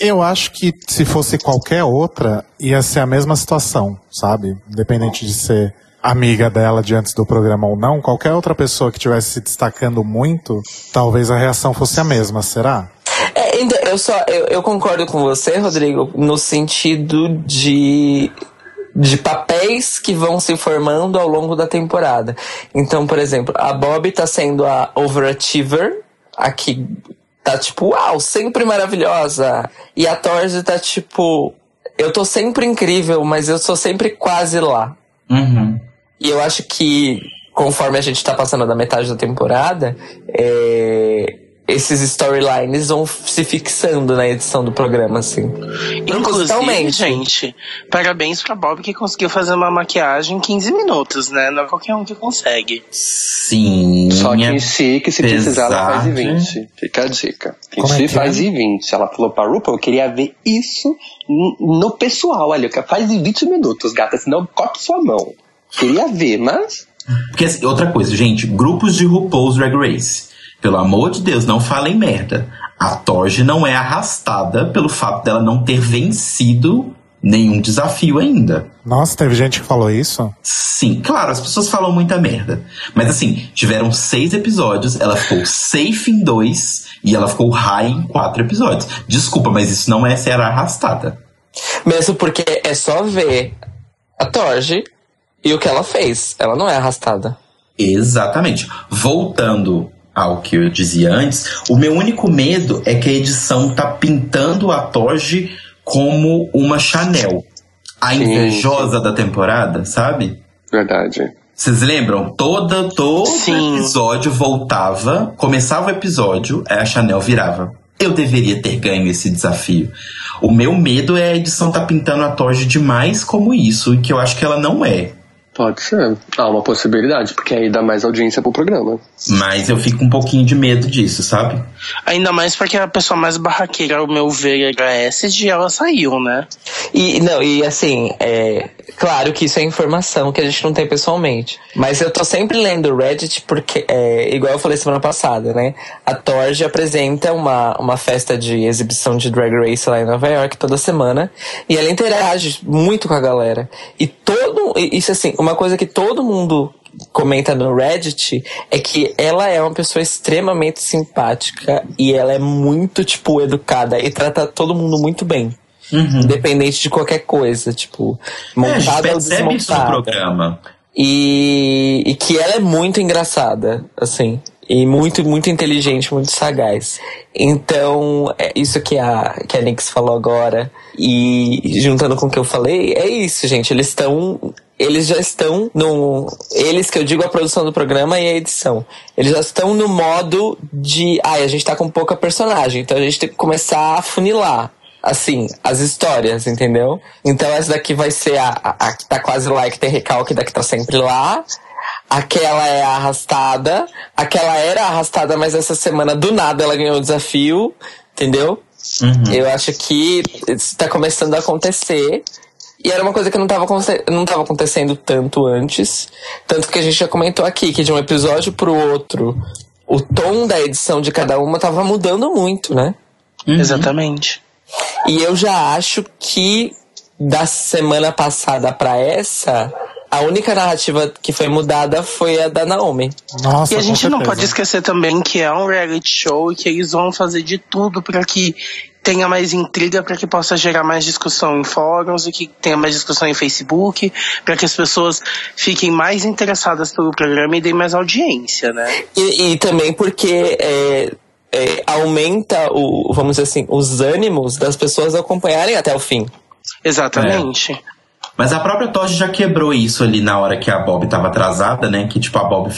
Eu acho que se fosse qualquer outra, ia ser a mesma situação, sabe? Independente de ser amiga dela de antes do programa ou não, qualquer outra pessoa que estivesse se destacando muito, talvez a reação fosse a mesma, será? É, então, eu só. Eu, eu concordo com você, Rodrigo, no sentido de. De papéis que vão se formando ao longo da temporada. Então, por exemplo, a Bob tá sendo a overachiever, a que tá tipo, uau, sempre maravilhosa. E a Torge tá tipo, eu tô sempre incrível, mas eu sou sempre quase lá. Uhum. E eu acho que, conforme a gente tá passando da metade da temporada, é, esses storylines vão se fixando na edição do programa, assim. Inclusive, gente, parabéns pra Bob que conseguiu fazer uma maquiagem em 15 minutos, né? Não é qualquer um que consegue. Sim. Só que é em si, que se precisar, ela faz em pesar. 20. Fica a dica. Em Como é si que faz é? em 20. Ela falou pra RuPaul, eu queria ver isso no pessoal ali. que Faz em 20 minutos, gata, senão corta sua mão. Queria ver, mas... Porque assim, outra coisa, gente, grupos de RuPaul's Drag Race. Pelo amor de Deus, não falem merda. A Torge não é arrastada pelo fato dela não ter vencido nenhum desafio ainda. Nossa, teve gente que falou isso? Sim, claro, as pessoas falam muita merda. Mas assim, tiveram seis episódios, ela ficou safe em dois e ela ficou high em quatro episódios. Desculpa, mas isso não é ser arrastada. Mesmo porque é só ver a Torge e o que ela fez. Ela não é arrastada. Exatamente. Voltando ao que eu dizia antes, o meu único medo é que a edição tá pintando a Torge como uma Chanel. A Sim, invejosa da temporada, sabe? Verdade. Vocês lembram? Todo, todo Sim. episódio voltava, começava o episódio, aí a Chanel virava. Eu deveria ter ganho esse desafio. O meu medo é a edição tá pintando a Torge demais como isso, e que eu acho que ela não é. Pode ser. Há uma possibilidade, porque aí dá mais audiência pro programa. Mas eu fico um pouquinho de medo disso, sabe? Ainda mais porque a pessoa mais barraqueira, ao meu ver, era a Acid e ela saiu, né? E não, e assim, é claro que isso é informação que a gente não tem pessoalmente. Mas eu tô sempre lendo o Reddit porque, é, igual eu falei semana passada, né? A Torge apresenta uma, uma festa de exibição de Drag Race lá em Nova York toda semana. E ela interage muito com a galera. E todo. Isso assim, uma coisa que todo mundo comenta no Reddit é que ela é uma pessoa extremamente simpática e ela é muito, tipo, educada e trata todo mundo muito bem. Independente de qualquer coisa, tipo, É, montada ou percebe isso no desmontada. programa. E, e que ela é muito engraçada, assim. E muito, muito inteligente, muito sagaz. Então, é isso que a, que a Nix falou agora. E juntando com o que eu falei, é isso, gente. Eles estão. Eles já estão no. Eles que eu digo a produção do programa e a edição. Eles já estão no modo de. Ai, a gente tá com pouca personagem. Então a gente tem que começar a funilar assim, as histórias, entendeu? Então essa daqui vai ser a, a, a que tá quase lá e que tem recalque da que tá sempre lá. Aquela é a arrastada. Aquela era arrastada, mas essa semana do nada ela ganhou o desafio, entendeu? Eu acho que está começando a acontecer. E era uma coisa que não estava não tava acontecendo tanto antes. Tanto que a gente já comentou aqui que de um episódio pro outro, o tom da edição de cada uma tava mudando muito, né? Exatamente. E eu já acho que da semana passada pra essa, a única narrativa que foi mudada foi a da Naomi. Nossa, E a gente não pode esquecer também que é um reality show e que eles vão fazer de tudo para que tenha mais intriga, para que possa gerar mais discussão em fóruns e que tenha mais discussão em Facebook, para que as pessoas fiquem mais interessadas pelo programa e deem mais audiência, né? E, e também porque é, é, aumenta, o, vamos dizer assim, os ânimos das pessoas acompanharem até o fim. Exatamente. Mas a própria Todd já quebrou isso ali na hora que a Bob tava atrasada, né? Que, tipo, a Bob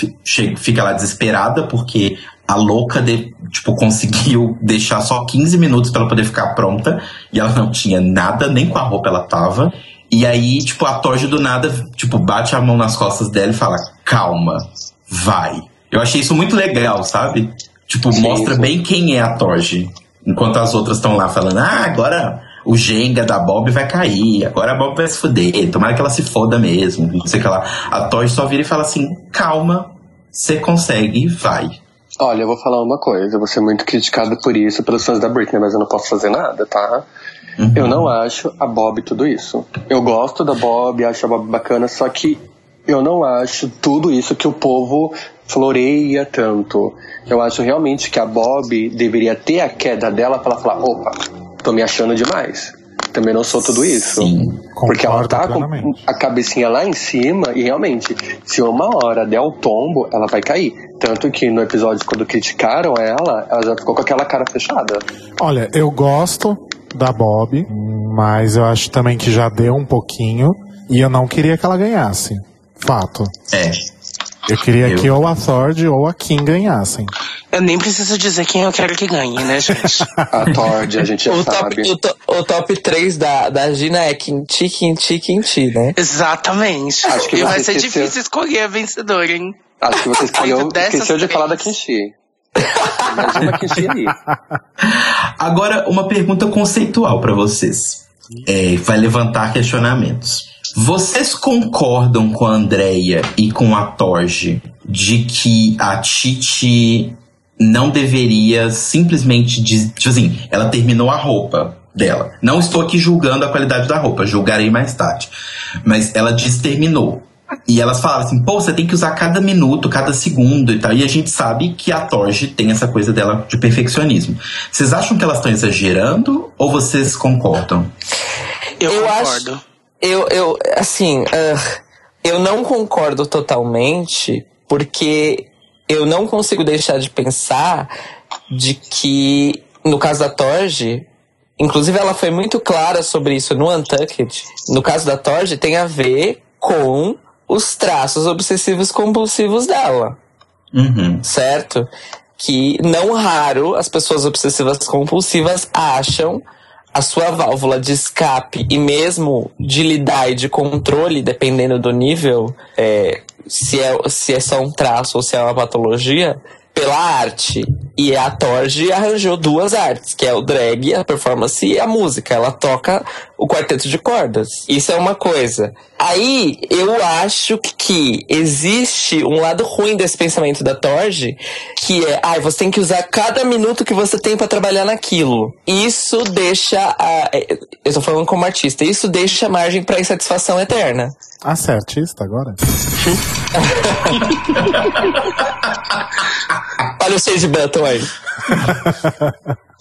fica lá desesperada porque a louca, de, tipo, conseguiu deixar só 15 minutos pra ela poder ficar pronta. E ela não tinha nada, nem com a roupa ela tava. E aí, tipo, a Torge do nada, tipo, bate a mão nas costas dela e fala, calma, vai. Eu achei isso muito legal, sabe? Tipo, Sim, mostra bem quem é a Torge. Enquanto as outras estão lá falando, ah, agora o Jenga da Bob vai cair, agora a Bob vai se fuder, tomara que ela se foda mesmo, não sei o que lá. A Torge só vira e fala assim, calma, você consegue, vai. Olha, eu vou falar uma coisa, eu vou ser muito criticado por isso, pelos fãs da Britney, mas eu não posso fazer nada, tá? Eu não acho a Bob tudo isso. Eu gosto da Bob, acho a Bob bacana, só que eu não acho tudo isso que o povo floreia tanto. Eu acho realmente que a Bob deveria ter a queda dela pra ela falar, opa, tô me achando demais. Também não sou tudo isso. Sim. Porque ela tá com a cabecinha lá em cima e realmente, se uma hora der o tombo, ela vai cair. Tanto que no episódio, quando criticaram ela, ela já ficou com aquela cara fechada. Olha, eu gosto da Bob, mas eu acho também que já deu um pouquinho. E eu não queria que ela ganhasse. Fato. É. Eu queria Eu- que ou a Thord ou a Kim ganhassem. Eu nem preciso dizer quem eu quero que ganhe, né, gente? <laughs> A Tord, a gente já O top, sabe. o, to- o top 3 da, da Gina é Quinti, Quinti, Quinti, né? Exatamente. Acho que e vai ser esqueceu. difícil escolher a vencedora, hein? Acho que você <laughs> esqueceu, Dessas esqueceu de falar da ali. <laughs> Agora, uma pergunta conceitual pra vocês. É, vai levantar questionamentos. Vocês concordam com a Andrea e com a Torge de que a Titi não deveria simplesmente. diz- Tipo assim, ela terminou a roupa dela. Não estou aqui julgando a qualidade da roupa, julgarei mais tarde. Mas ela diz terminou. E elas falavam assim, pô, você tem que usar cada minuto, cada segundo e tal. E a gente sabe que a Torge tem essa coisa dela de perfeccionismo. Vocês acham que elas estão exagerando ou vocês concordam? Eu, Eu concordo. acho- Eu, eu assim, ah, eu não concordo totalmente, porque eu não consigo deixar de pensar de que, no caso da Torge, inclusive ela foi muito clara sobre isso no Untucked, no caso da Torge tem a ver com os traços obsessivos compulsivos dela, Uhum. certo? Que não raro as pessoas obsessivas compulsivas acham a sua válvula de escape e mesmo de lidar e de controle, dependendo do nível, é, se, é, se é só um traço ou se é uma patologia, pela arte. E a Torge arranjou duas artes, que é o drag, a performance e a música. Ela toca o quarteto de cordas. Isso é uma coisa. Aí eu acho que existe um lado ruim desse pensamento da Torge, que é, ai, você tem que usar cada minuto que você tem pra trabalhar naquilo. Isso deixa a, é, eu tô falando como artista, isso deixa margem pra insatisfação eterna. Ah, você é artista agora? <laughs> Olha o Sage Button aí. <laughs>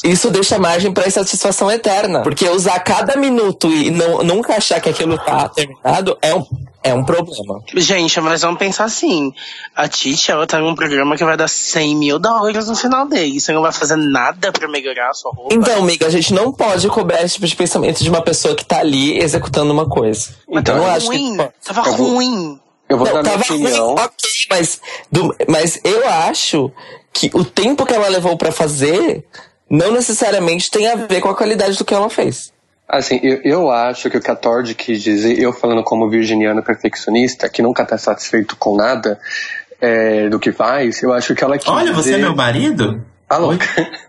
Isso deixa margem pra insatisfação eterna. Porque usar cada minuto e não, nunca achar que aquilo tá terminado é um, é um problema. Gente, mas vamos pensar assim. A Titi, ela tá num programa que vai dar 100 mil dólares no final dele. Você não vai fazer nada pra melhorar a sua roupa. Então, amiga, a gente não pode cobrar esse tipo de pensamento de uma pessoa que tá ali executando uma coisa. Mas Então, eu tava ruim. que. Tava Eu vou- ruim. Eu vou Não, dar minha tava ruim, opinião. ok, mas, do- mas eu acho que o tempo que ela levou pra fazer não necessariamente tem a ver com a qualidade do que ela fez. Assim, eu, eu acho que o que a Tord quis dizer, eu falando como virginiano perfeccionista, que nunca tá satisfeito com nada é, do que faz, eu acho que ela quis Olha, você dizer... é meu marido? Ah, louca.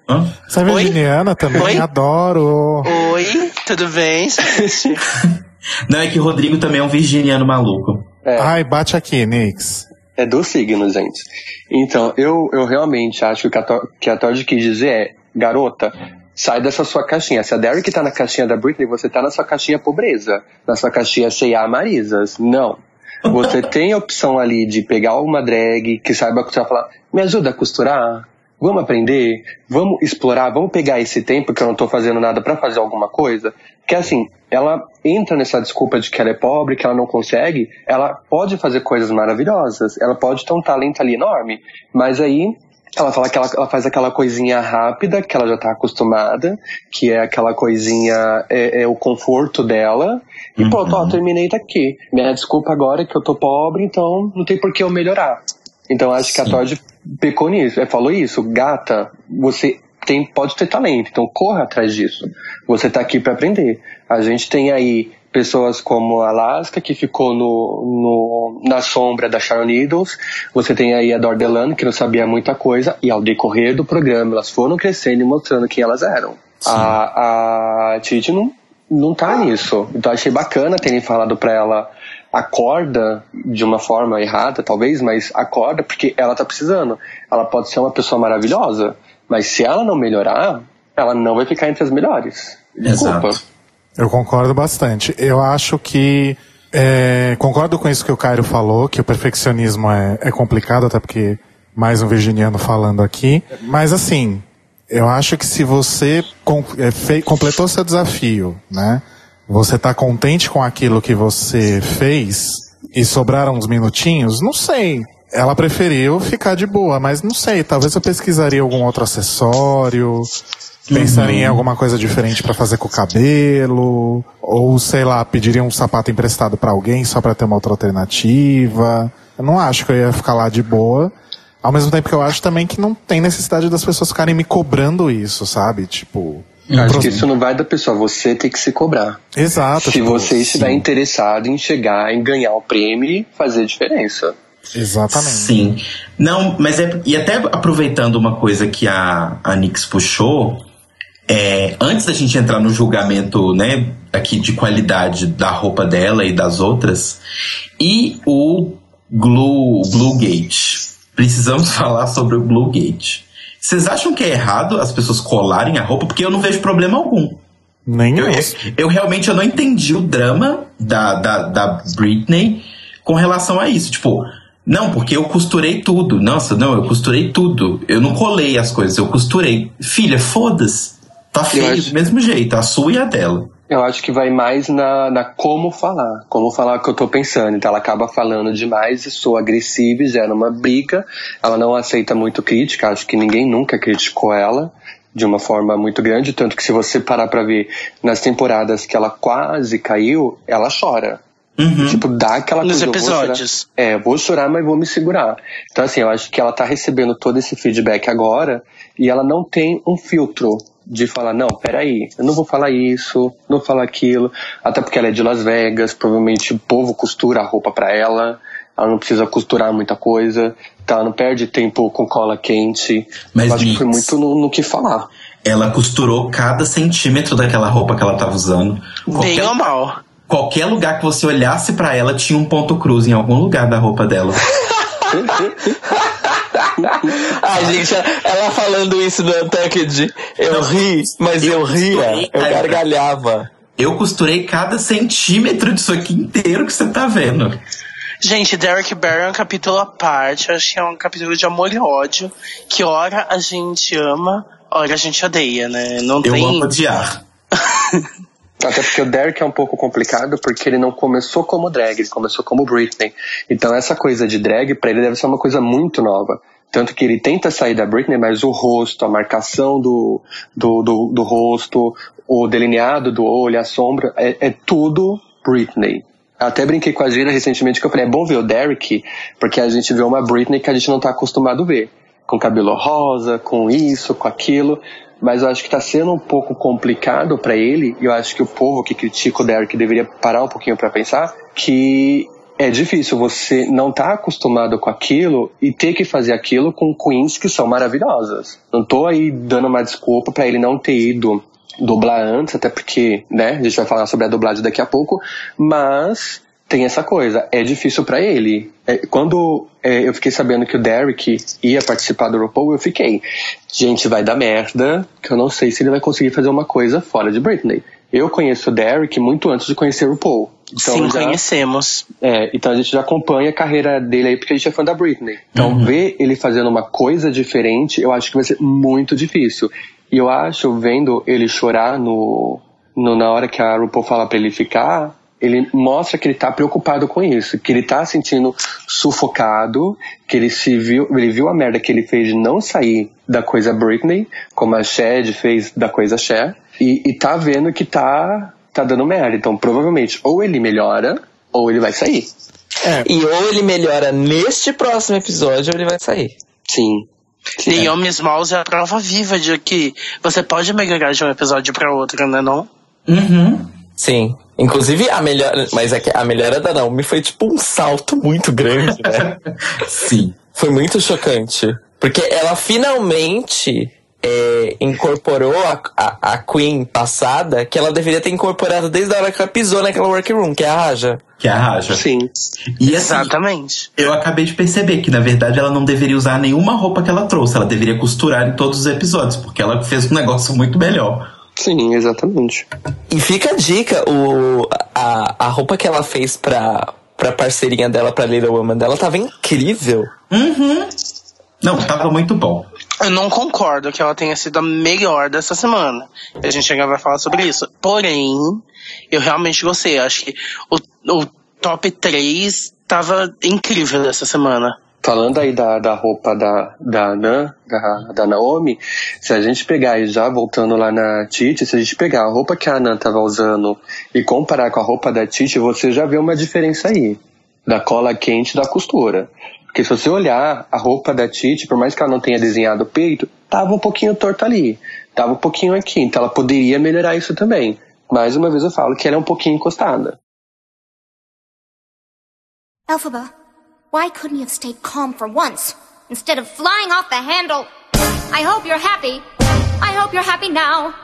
Hã? Você é Oi? virginiana também? Oi? Adoro. Oi, tudo bem, gente? <laughs> Não, é que o Rodrigo também é um virginiano maluco. É. Ai, bate aqui, Nix. É do signo, gente. Então, eu, eu realmente acho que a que a Tord quis dizer é, garota, sai dessa sua caixinha. Se a Derek tá na caixinha da Britney, você tá na sua caixinha pobreza. Na sua caixinha C&A Marisas. Não. Você <laughs> tem a opção ali de pegar uma drag que saiba costurar e falar, me ajuda a costurar? Vamos aprender? Vamos explorar? Vamos pegar esse tempo que eu não tô fazendo nada pra fazer alguma coisa? Que assim, ela entra nessa desculpa de que ela é pobre, que ela não consegue, ela pode fazer coisas maravilhosas, ela pode ter um talento ali enorme, mas aí ela fala que ela, ela faz aquela coisinha rápida, que ela já tá acostumada, que é aquela coisinha, é, é o conforto dela, e pronto, ó, terminei daqui. Minha desculpa agora é que eu tô pobre, então não tem por que eu melhorar. Então acho que a Sim. Todd pecou nisso, é, falou isso, gata, você tem, pode ter talento, então corra atrás disso. Você tá aqui para aprender. A gente tem aí pessoas como a Alaska, que ficou no, no- na sombra da Sharon Needles. Você tem aí a Dordelane, que não sabia muita coisa. E ao decorrer do programa, elas foram crescendo e mostrando quem elas eram. A, a Titi não, não tá nisso. Então achei bacana terem falado pra ela acorda de uma forma errada, talvez, mas acorda porque ela tá precisando. Ela pode ser uma pessoa maravilhosa, mas se ela não melhorar, ela não vai ficar entre as melhores. Desculpa. Exato. Eu concordo bastante. Eu acho que. é, concordo com isso que o Cairo falou, que o perfeccionismo é, é complicado, até porque mais um virginiano falando aqui. Mas assim, eu acho que se você com- é, fe- completou seu desafio, né? Você tá contente com aquilo que você fez e sobraram uns minutinhos, não sei. Ela preferiu ficar de boa, mas não sei, talvez eu pesquisaria algum outro acessório, pensaria em alguma coisa diferente pra fazer com o cabelo, ou sei lá, pediria um sapato emprestado pra alguém só pra ter uma outra alternativa. Eu não acho que eu ia ficar lá de boa. Ao mesmo tempo que eu acho também que não tem necessidade das pessoas ficarem me cobrando isso, sabe? Tipo. Acho pros- que isso não vai da pessoa, você tem que se cobrar. Exato. Se tipo, você estiver sim. interessado em chegar, em ganhar o prêmio e fazer diferença. Exatamente. Sim. Não, mas é. E até aproveitando uma coisa que a, a Nix puxou, é, antes da gente entrar no julgamento, né, aqui de qualidade da roupa dela e das outras, e o Glue, Glue Gate. Precisamos <laughs> falar sobre o Glue Gate. Vocês acham que é errado as pessoas colarem a roupa? Porque eu não vejo problema algum. Nem Eu, eu. eu, eu realmente eu não entendi o drama da, da, da Britney com relação a isso. Tipo, não, porque eu costurei tudo. Nossa, não, eu costurei tudo. Eu não colei as coisas, eu costurei. Filha, foda-se. Tá feio acho- do mesmo jeito, a sua e a dela. Eu acho que vai mais na, na como falar, como falar o que eu tô pensando. Então ela acaba falando demais e sou agressiva e gera uma briga. Ela não aceita muito crítica, acho que ninguém nunca criticou ela de uma forma muito grande, tanto que se você parar pra ver nas temporadas que ela quase caiu, ela chora. Tipo, dá aquela Nos coisa. eu vou chorar. episódios. É, eu vou chorar, mas vou me segurar. Então, assim, eu acho que ela tá recebendo todo esse feedback agora e ela não tem um filtro de falar, não, peraí, eu não vou falar isso, não vou falar aquilo. Até porque ela é de Las Vegas, provavelmente o povo costura a roupa pra ela. Ela não precisa costurar muita coisa. Então ela não perde tempo com cola quente. Mas, eu acho que foi muito no, no que falar. Ela costurou cada centímetro daquela roupa que ela tava usando. Bem Qualquer, ou mal. qualquer lugar que você olhasse pra ela tinha um ponto cruz em algum lugar da roupa dela. <laughs> Ai, gente, ela falando isso no Untucked, eu ri, mas eu, eu ria, eu gargalhava. Eu costurei cada centímetro disso aqui inteiro que você tá vendo. Gente, Derek Barry é um capítulo à parte. Eu acho que é um capítulo de amor e ódio. Que ora a gente ama, ora a gente odeia, né? Não Eu tem. amo odiar. <laughs> Até porque o Derek é um pouco complicado porque ele não começou como drag, ele começou como Britney. Então essa coisa de drag pra ele deve ser uma coisa muito nova. Tanto que ele tenta sair da Britney, mas o rosto, a marcação do, do, do, do rosto, o delineado do olho, a sombra, é, é tudo Britney. Até brinquei com a Gina recentemente que eu falei, é bom ver o Derek, porque a gente vê uma Britney que a gente não tá acostumado a ver. Com cabelo rosa, com isso, com aquilo. Mas eu acho que tá sendo um pouco complicado pra ele, e eu acho que o povo que critica o Derek deveria parar um pouquinho pra pensar, que é difícil você não tá acostumado com aquilo e ter que fazer aquilo com queens que são maravilhosas. Não tô aí dando uma desculpa pra ele não ter ido dublar antes, até porque, né, a gente vai falar sobre a dublagem daqui a pouco, mas tem essa coisa, é difícil pra ele. É, quando é, eu fiquei sabendo que o Derek ia participar do RuPaul, eu fiquei, gente, vai dar merda, que eu não sei se ele vai conseguir fazer uma coisa fora de Britney. Eu conheço o Derek muito antes de conhecer o RuPaul. Então Sim, já- conhecemos. é, então a gente já acompanha a carreira dele aí porque a gente é fã da Britney. Então Uhum. ver ele fazendo uma coisa diferente, eu acho que vai ser muito difícil. E eu acho, vendo ele chorar no, no- na hora que a RuPaul fala pra ele ficar, ele mostra que ele tá preocupado com isso, que ele tá sentindo sufocado, que ele se viu, ele viu a merda que ele fez de não sair da coisa Britney, como a Shed fez da coisa Cher, e, e tá vendo que tá, tá dando merda. Então provavelmente ou ele melhora, ou ele vai sair. E ou ele melhora neste próximo episódio ou ele vai sair. Sim. E Homens Maus é a prova viva de que você pode melhorar de um episódio pra outro, né não? Uhum. Sim. Inclusive, a melhora. Mas é que a melhora da Naomi foi tipo um salto muito grande, né? <laughs> Sim. Foi muito chocante. Porque ela finalmente é, incorporou a, a, a Queen passada que ela deveria ter incorporado desde a hora que ela pisou naquela workroom, que é a Raja. Que é a Raja. Sim. E assim, Exatamente. eu acabei de perceber que, na verdade, ela não deveria usar nenhuma roupa que ela trouxe. Ela deveria costurar em todos os episódios, porque ela fez um negócio muito melhor. Sim, exatamente. E fica a dica, o, a, a roupa que ela fez pra, pra parceirinha dela, pra Little Woman dela, tava incrível. Não, tava muito bom. Eu não concordo que ela tenha sido a melhor dessa semana. A gente ainda vai falar sobre isso. Porém, eu realmente gostei. Acho que o, o top 3 tava incrível dessa semana. Falando aí da, da roupa da, da Nan, da, da Naomi, se a gente pegar e já voltando lá na Titi, se a gente pegar a roupa que a Nan tava usando e comparar com a roupa da Titi, você já vê uma diferença aí. Da cola quente da costura. Porque se você olhar a roupa da Titi, por mais que ela não tenha desenhado o peito, tava um pouquinho torta ali. Tava um pouquinho aqui. Então ela poderia melhorar isso também. Mais uma vez eu falo que ela é um pouquinho encostada. Elphaba, why couldn't you have stayed calm for once instead of flying off the handle? I hope you're happy. I hope you're happy now.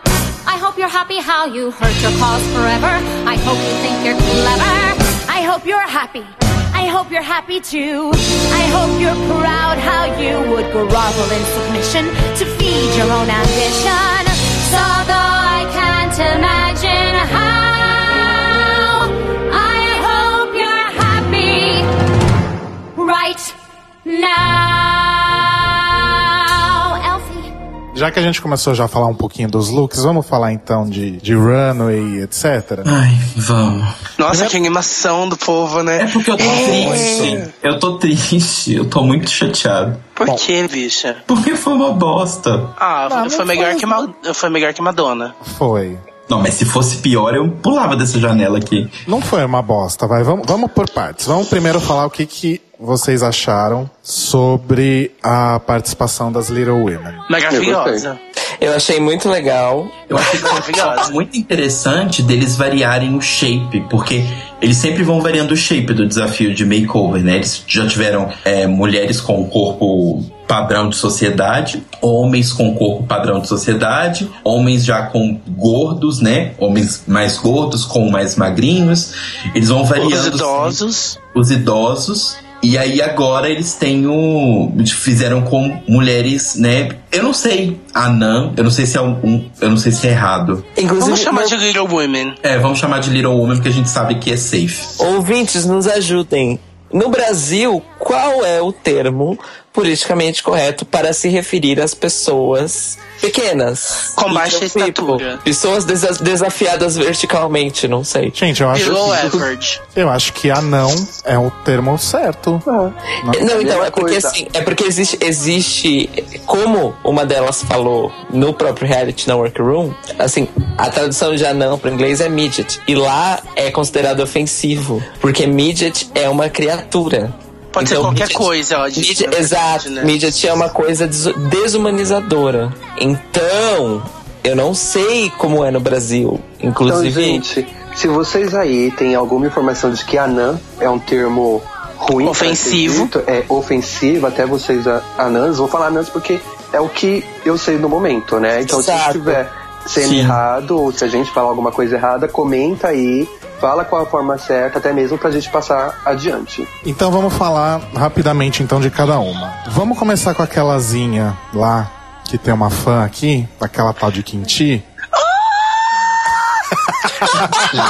I hope you're happy how you hurt your cause forever. I hope you think you're clever. I hope you're happy. I hope you're happy too. I hope you're proud how you would grovel in submission to feed your own ambition. So though I can't imagine how, right now, Elfie. Já que a gente começou já a falar um pouquinho dos looks, vamos falar então de, de runway, etc. Ai, vamos. Nossa, que animação do povo, né? É porque eu tô triste. Eu tô triste. Eu tô muito chateado. Por que, bicha? Porque foi uma bosta. Ah, Não, foi, não melhor foi, que Ma- foi melhor que Madonna. Foi. Não, mas se fosse pior, eu pulava dessa janela aqui. Não foi uma bosta, vai. Vamos, vamos por partes. Vamos primeiro falar o que, que vocês acharam sobre a participação das Little Women. Maravilhosa. Eu achei muito legal. Eu achei Maravilhosa. <laughs> muito interessante deles variarem o shape, porque eles sempre vão variando o shape do desafio de makeover, né? Eles já tiveram é, mulheres com o corpo padrão de sociedade, homens com corpo padrão de sociedade, homens já com gordos, né? Homens mais gordos com mais magrinhos. Eles vão variando Os idosos. os idosos. E aí agora eles têm o. Fizeram com mulheres, né? Eu não sei, anã, eu não sei se é um. um- eu não sei se é errado. Inclusive, Vamos chamar de Little Women. É, vamos chamar de Little Woman porque a gente sabe que é safe. ouvintes, nos ajudem. No Brasil, qual é o termo politicamente correto para se referir às pessoas pequenas? Com baixa people. estatura. Pessoas desa- desafiadas verticalmente, não sei. Gente, eu acho, Below average. eu acho que anão é o termo certo. Não, então, mesma é porque coisa. assim, é porque existe, existe, como uma delas falou no próprio reality na workroom, assim, a tradução de anão para inglês é midget. E lá é considerado ofensivo, porque midget é uma criatura. Pode ser Então, qualquer midget- coisa, ó. na verdade, exato, né? midget é uma coisa des- desumanizadora. Então, eu não sei como é no Brasil. Então, Inclusive, gente, se vocês aí têm alguma informação de que anã é um termo ruim, ser Ofensivo. dito, é ofensivo, até vocês anãs, vou falar anãs porque é o que eu sei no momento, né? Então, se Exato. estiver sendo Sim. errado, ou se a gente falar alguma coisa errada, comenta aí, fala qual a forma certa, até mesmo pra gente passar adiante. Então vamos falar rapidamente então de cada uma. Vamos começar com aquelazinha lá que tem uma fã aqui, aquela tal de Quinti.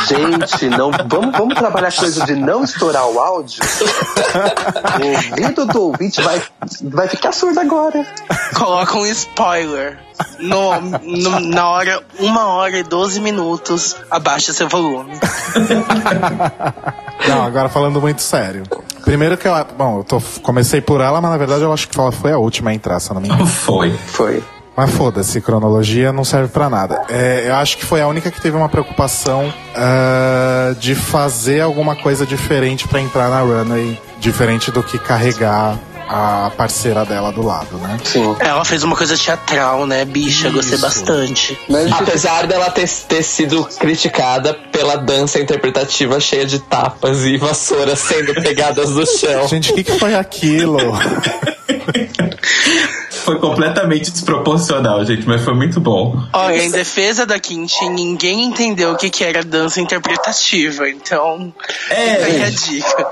Gente, não, vamos, vamos trabalhar coisa de não estourar o áudio? O ouvido do ouvinte vai, vai ficar surdo agora. Coloca um spoiler. No, no- na hora, uma hora e 12 minutos, abaixa seu volume. Não, agora falando muito sério. Primeiro que eu, bom, eu tô, comecei por ela, mas na verdade eu acho que ela foi a última a entrar, se eu não me engano. Foi. Foi. Mas foda-se, cronologia não serve pra nada. É, eu acho que foi a única que teve uma preocupação ah, de fazer alguma coisa diferente pra entrar na runway, diferente do que carregar a parceira dela do lado, né? Sim. Ela fez uma coisa teatral, né, bicha? Gostei Isso. bastante. Mas Apesar dela ter, ter sido criticada pela dança interpretativa cheia de tapas e vassouras sendo pegadas do chão. Gente, o que, que foi aquilo? <laughs> Foi completamente desproporcional, gente, mas foi muito bom. Olha, em defesa da Quinti, ninguém entendeu o que, que era dança interpretativa. Então, É, fica aí a dica.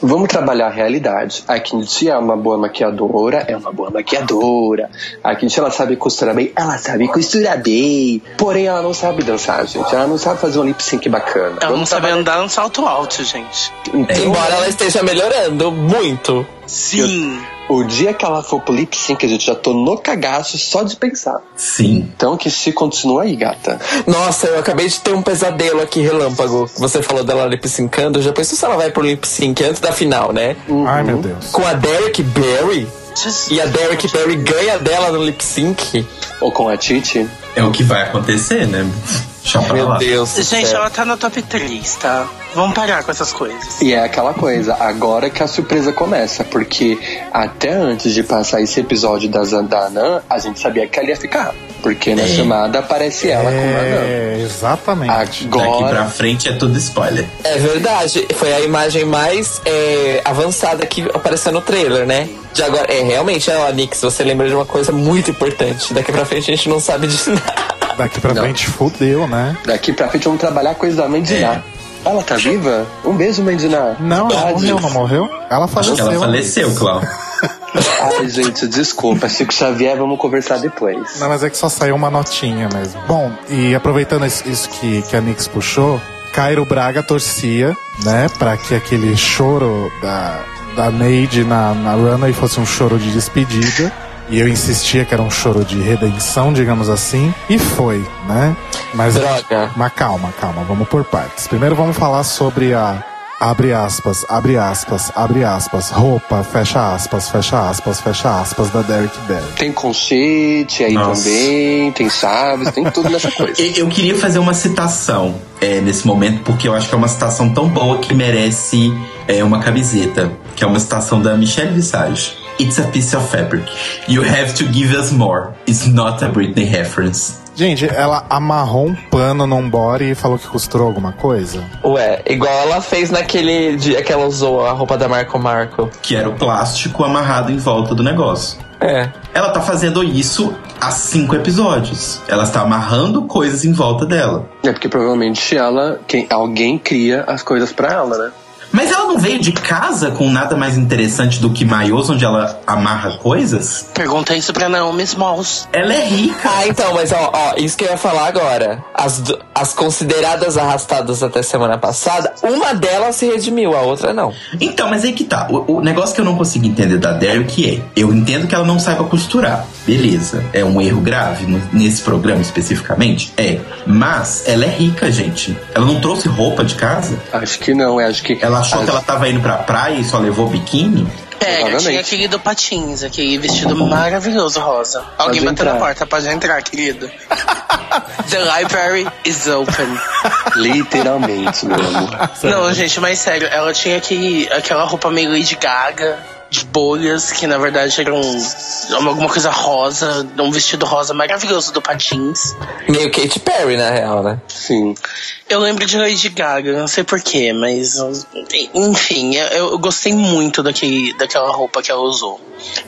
Vamos trabalhar a realidade. A Kinti é uma boa maquiadora, é uma boa maquiadora. A Kinti ela sabe costurar bem, ela sabe costurar bem. Porém, ela não sabe dançar, gente. Ela não sabe fazer um lip sync bacana. Ela não Vamos sabe trabalhar- andar no salto alto, gente. Então, Embora ela esteja melhorando muito. Sim. o dia que ela for pro lip sync, a gente já tô no cagaço só de pensar. Sim. Então, que se continua aí, gata. Nossa, eu acabei de ter um pesadelo aqui, relâmpago. Você falou dela lip syncando. Já pensou se ela vai pro lip sync antes da final, né? Ai, meu Deus. Com a Derek Barry? E a Derek Barry ganha dela no lip sync? Ou com a Titi. É o que vai acontecer, né? Deixa pra Meu lá. Deus. Gente, céu. ela tá no top 3, tá? Vamos parar com essas coisas. E é aquela coisa, agora que a surpresa começa, porque até antes de passar esse episódio da Zandanã, a gente sabia que ela ia ficar. Porque na chamada aparece ela com a Anã. É, exatamente. Daqui pra Agora, frente é tudo spoiler. É verdade, foi a imagem mais é, avançada que apareceu no trailer, né? De agora, é realmente, ó, Nix, você lembra de uma coisa muito importante. Daqui pra frente a gente não sabe de nada. Daqui pra Não. frente fudeu, né? daqui pra frente vamos trabalhar a coisa da mãe de Ná. Ela tá viva? Um beijo, mãe de Ná. Não, ela morreu, não morreu? Ela Acho faleceu. que ela faleceu, Clau. <laughs> Ai, gente, desculpa. Chico Xavier, vamos conversar depois. Não, mas é que só saiu uma notinha mesmo. Bom, e aproveitando isso isso que, que a Nix puxou, Cairo Braga torcia, né, pra que aquele choro da, da Neide na, na runway fosse um choro de despedida. E eu insistia que era um choro de redenção, digamos assim. E foi, né? Mas, Droga. mas calma, calma, vamos por partes. Primeiro vamos falar sobre a, Abre aspas, abre aspas, abre aspas. Roupa, fecha aspas, fecha aspas, fecha aspas da Derek Bell. Tem conchete aí Nossa. também, tem chaves, tem tudo nessa <laughs> coisa. Eu eu queria fazer uma citação é, nesse momento, porque eu acho que é uma citação tão boa que merece é, uma camiseta, que é uma citação da Michelle Visage. It's a piece of fabric. You have to give us more. It's not a Britney reference. Gente, ela amarrou um pano num body e falou que costurou alguma coisa. Ué, igual ela fez naquele dia que ela usou a roupa da Marco Marco. Que era o plástico amarrado em volta do negócio. É. Ela tá fazendo isso há cinco episódios. Ela está amarrando coisas em volta dela. É porque provavelmente ela, quem, alguém cria as coisas pra ela, né? Mas ela não veio de casa com nada mais interessante do que maiôs onde ela amarra coisas? Pergunta isso pra Naomi Smalls. Ela é rica. Ah, então, mas ó, ó, isso que eu ia falar agora. As, do- as consideradas arrastadas até semana passada, uma delas se redimiu, a outra não. Então, mas aí que tá. O, o negócio que eu não consigo entender da Derek é: eu entendo que ela não saiba costurar. Beleza. É um erro grave no- nesse programa especificamente? É. Mas ela é rica, gente. Ela não trouxe roupa de casa? Acho que não, é, acho que. Ela achou acho- que ela tava indo pra praia e só levou biquíni? Pega, Provavelmente. tinha aquele do Patins, aquele vestido maravilhoso rosa. Alguém bateu na porta, pode entrar, querido. <laughs> The library is open. Literalmente, meu amor. Não, gente, mas sério, ela tinha aquele, aquela roupa meio Lady Gaga, de bolhas, que na verdade era um, alguma coisa rosa, um vestido rosa maravilhoso do Patins. Meio Katy Perry, na real, né? Sim. Eu lembro de Lady Gaga, não sei porquê, mas enfim, eu, eu gostei muito daquele, daquela roupa que ela usou.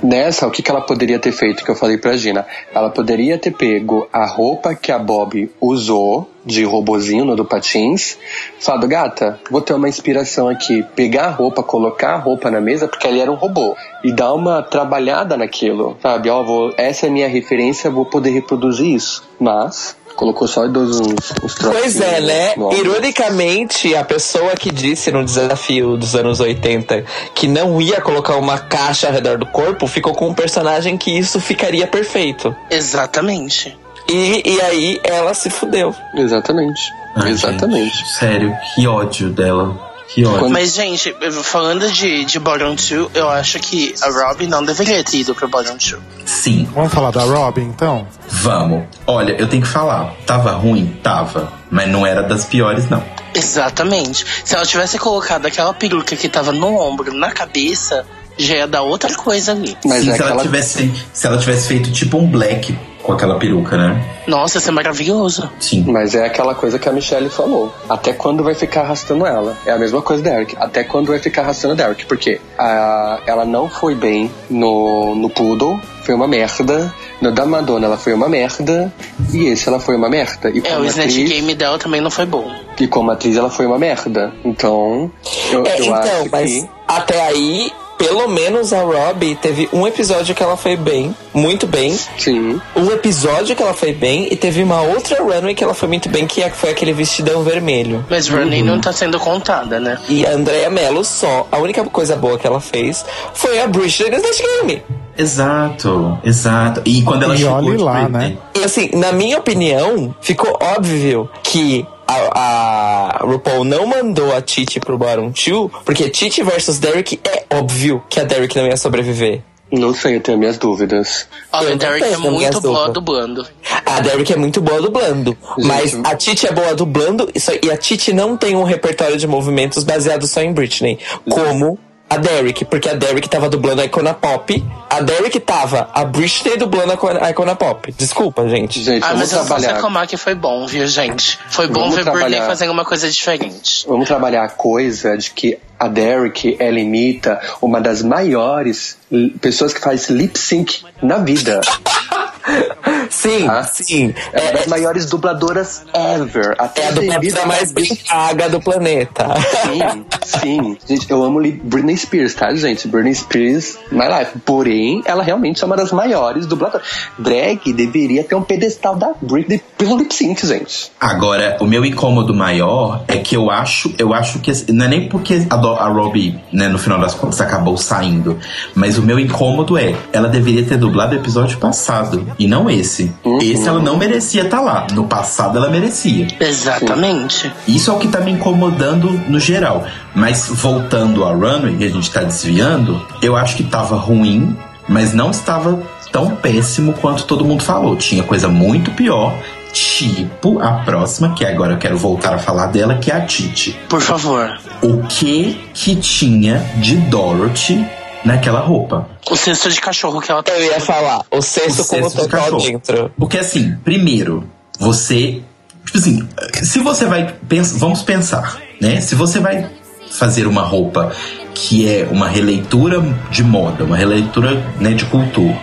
Nessa, o que, que ela poderia ter feito que eu falei pra Gina? Ela poderia ter pego a roupa que a Bob usou de robozinho no do Patins, falado, gata, vou ter uma inspiração aqui, pegar a roupa, colocar a roupa na mesa, porque ali era um robô, e dar uma trabalhada naquilo, sabe? Ó, vou, essa é a minha referência, vou poder reproduzir isso. Mas, colocou só uns, uns, uns Pois é, né? Ironicamente, a pessoa que disse no desafio dos anos 80 que não ia colocar uma caixa ao redor do corpo ficou com um personagem que isso ficaria perfeito. Exatamente. E, e aí ela se fudeu. Exatamente. Ai, Exatamente. gente, sério, que ódio dela. Que ódio. Quando- Mas, gente, falando de, de Bottom 2, eu acho que a Robin não deveria ter ido pro Bottom 2. Sim, Vamos falar da Robin, então? vamos. Olha, eu tenho que falar. Tava ruim? Tava. Mas não era das piores, não. Exatamente. Se ela tivesse colocado aquela peruca que tava no ombro, na cabeça, já ia dar outra coisa ali. Mas Sim, é se, ela tivesse, se ela tivesse feito tipo um black com aquela peruca, né? Nossa, isso é maravilhoso. Sim. Mas é aquela coisa que a Michelle falou. Até quando vai ficar arrastando ela? É a mesma coisa da Eric. Até quando vai ficar arrastando a Derek? Porque a, ela não foi bem no, no Poodle, foi uma merda. No da Madonna ela foi uma merda. E esse ela foi uma merda. E É, o Snatch atriz, Game dela também não foi bom. e como atriz ela foi uma merda. Então, eu, É, eu então, acho mas que. até aí, pelo menos a Robbie teve um episódio que ela foi bem, muito bem. Sim. Um episódio que ela foi bem e teve uma outra runway que ela foi muito bem, que é- foi aquele vestidão vermelho. Mas Running não tá sendo contada, né? E a Andrea Mello só, a única coisa boa que ela fez foi a Bridget Snatch Game. Exato, exato. E quando ela E chegou olhe lá, né? E assim, na minha opinião, ficou óbvio que a, a RuPaul não mandou a Titi pro Bottom 2, porque Titi versus Derek é óbvio que a Derek não ia sobreviver. Não sei, eu tenho minhas dúvidas. Olha, o Derek é muito boa dublando. A Derek é muito boa dublando, mas a Titi é boa dublando e, e a Titi não tem um repertório de movimentos baseado só em Britney, como a Derek, porque a Derek tava dublando a Icona Pop, a Derek tava a Britney dublando a Icona- a Icona Pop. Desculpa, gente. Gente, Ah, vamos mas eu só trabalhar. reclamar que foi bom, viu, gente? Foi bom Vamos ver Britney trabalhar. fazendo uma coisa diferente. Vamos trabalhar a coisa de que a Derek, ela imita uma das maiores pessoas que faz lip sync na vida. <laughs> <laughs> Sim, Ah. sim. É uma É, das maiores dubladoras ever. Até é a dubladora mais bem paga do planeta. Sim, sim. Gente, eu amo Britney Spears, tá, gente? Britney Spears, my life. Porém, ela realmente é uma das maiores dubladoras. Drag deveria ter um pedestal da Britney pelo lip sync, gente. Agora, o meu incômodo maior é que eu acho, eu acho que assim, não é nem porque a, Do- a Robbie, né, no final das contas acabou saindo, mas o meu incômodo é, ela deveria ter dublado o episódio passado e não esse. Esse ela não merecia estar lá. No passado ela merecia. Exatamente. Isso é o que tá me incomodando no geral. Mas voltando a Runway, que a gente tá desviando, eu acho que tava ruim, mas não estava tão péssimo quanto todo mundo falou. Tinha coisa muito pior. Tipo a próxima, que agora eu quero voltar a falar dela, que é a Titi. Por favor. O que que tinha de Dorothy naquela roupa? O cesto de cachorro que ela tá. Eu ia falar, o cesto O com o cesto de total cachorro. dentro. Porque assim, primeiro, você. Tipo assim, se você vai. pens- vamos pensar, né? Se você vai fazer uma roupa que é uma releitura de moda, uma releitura né, de cultura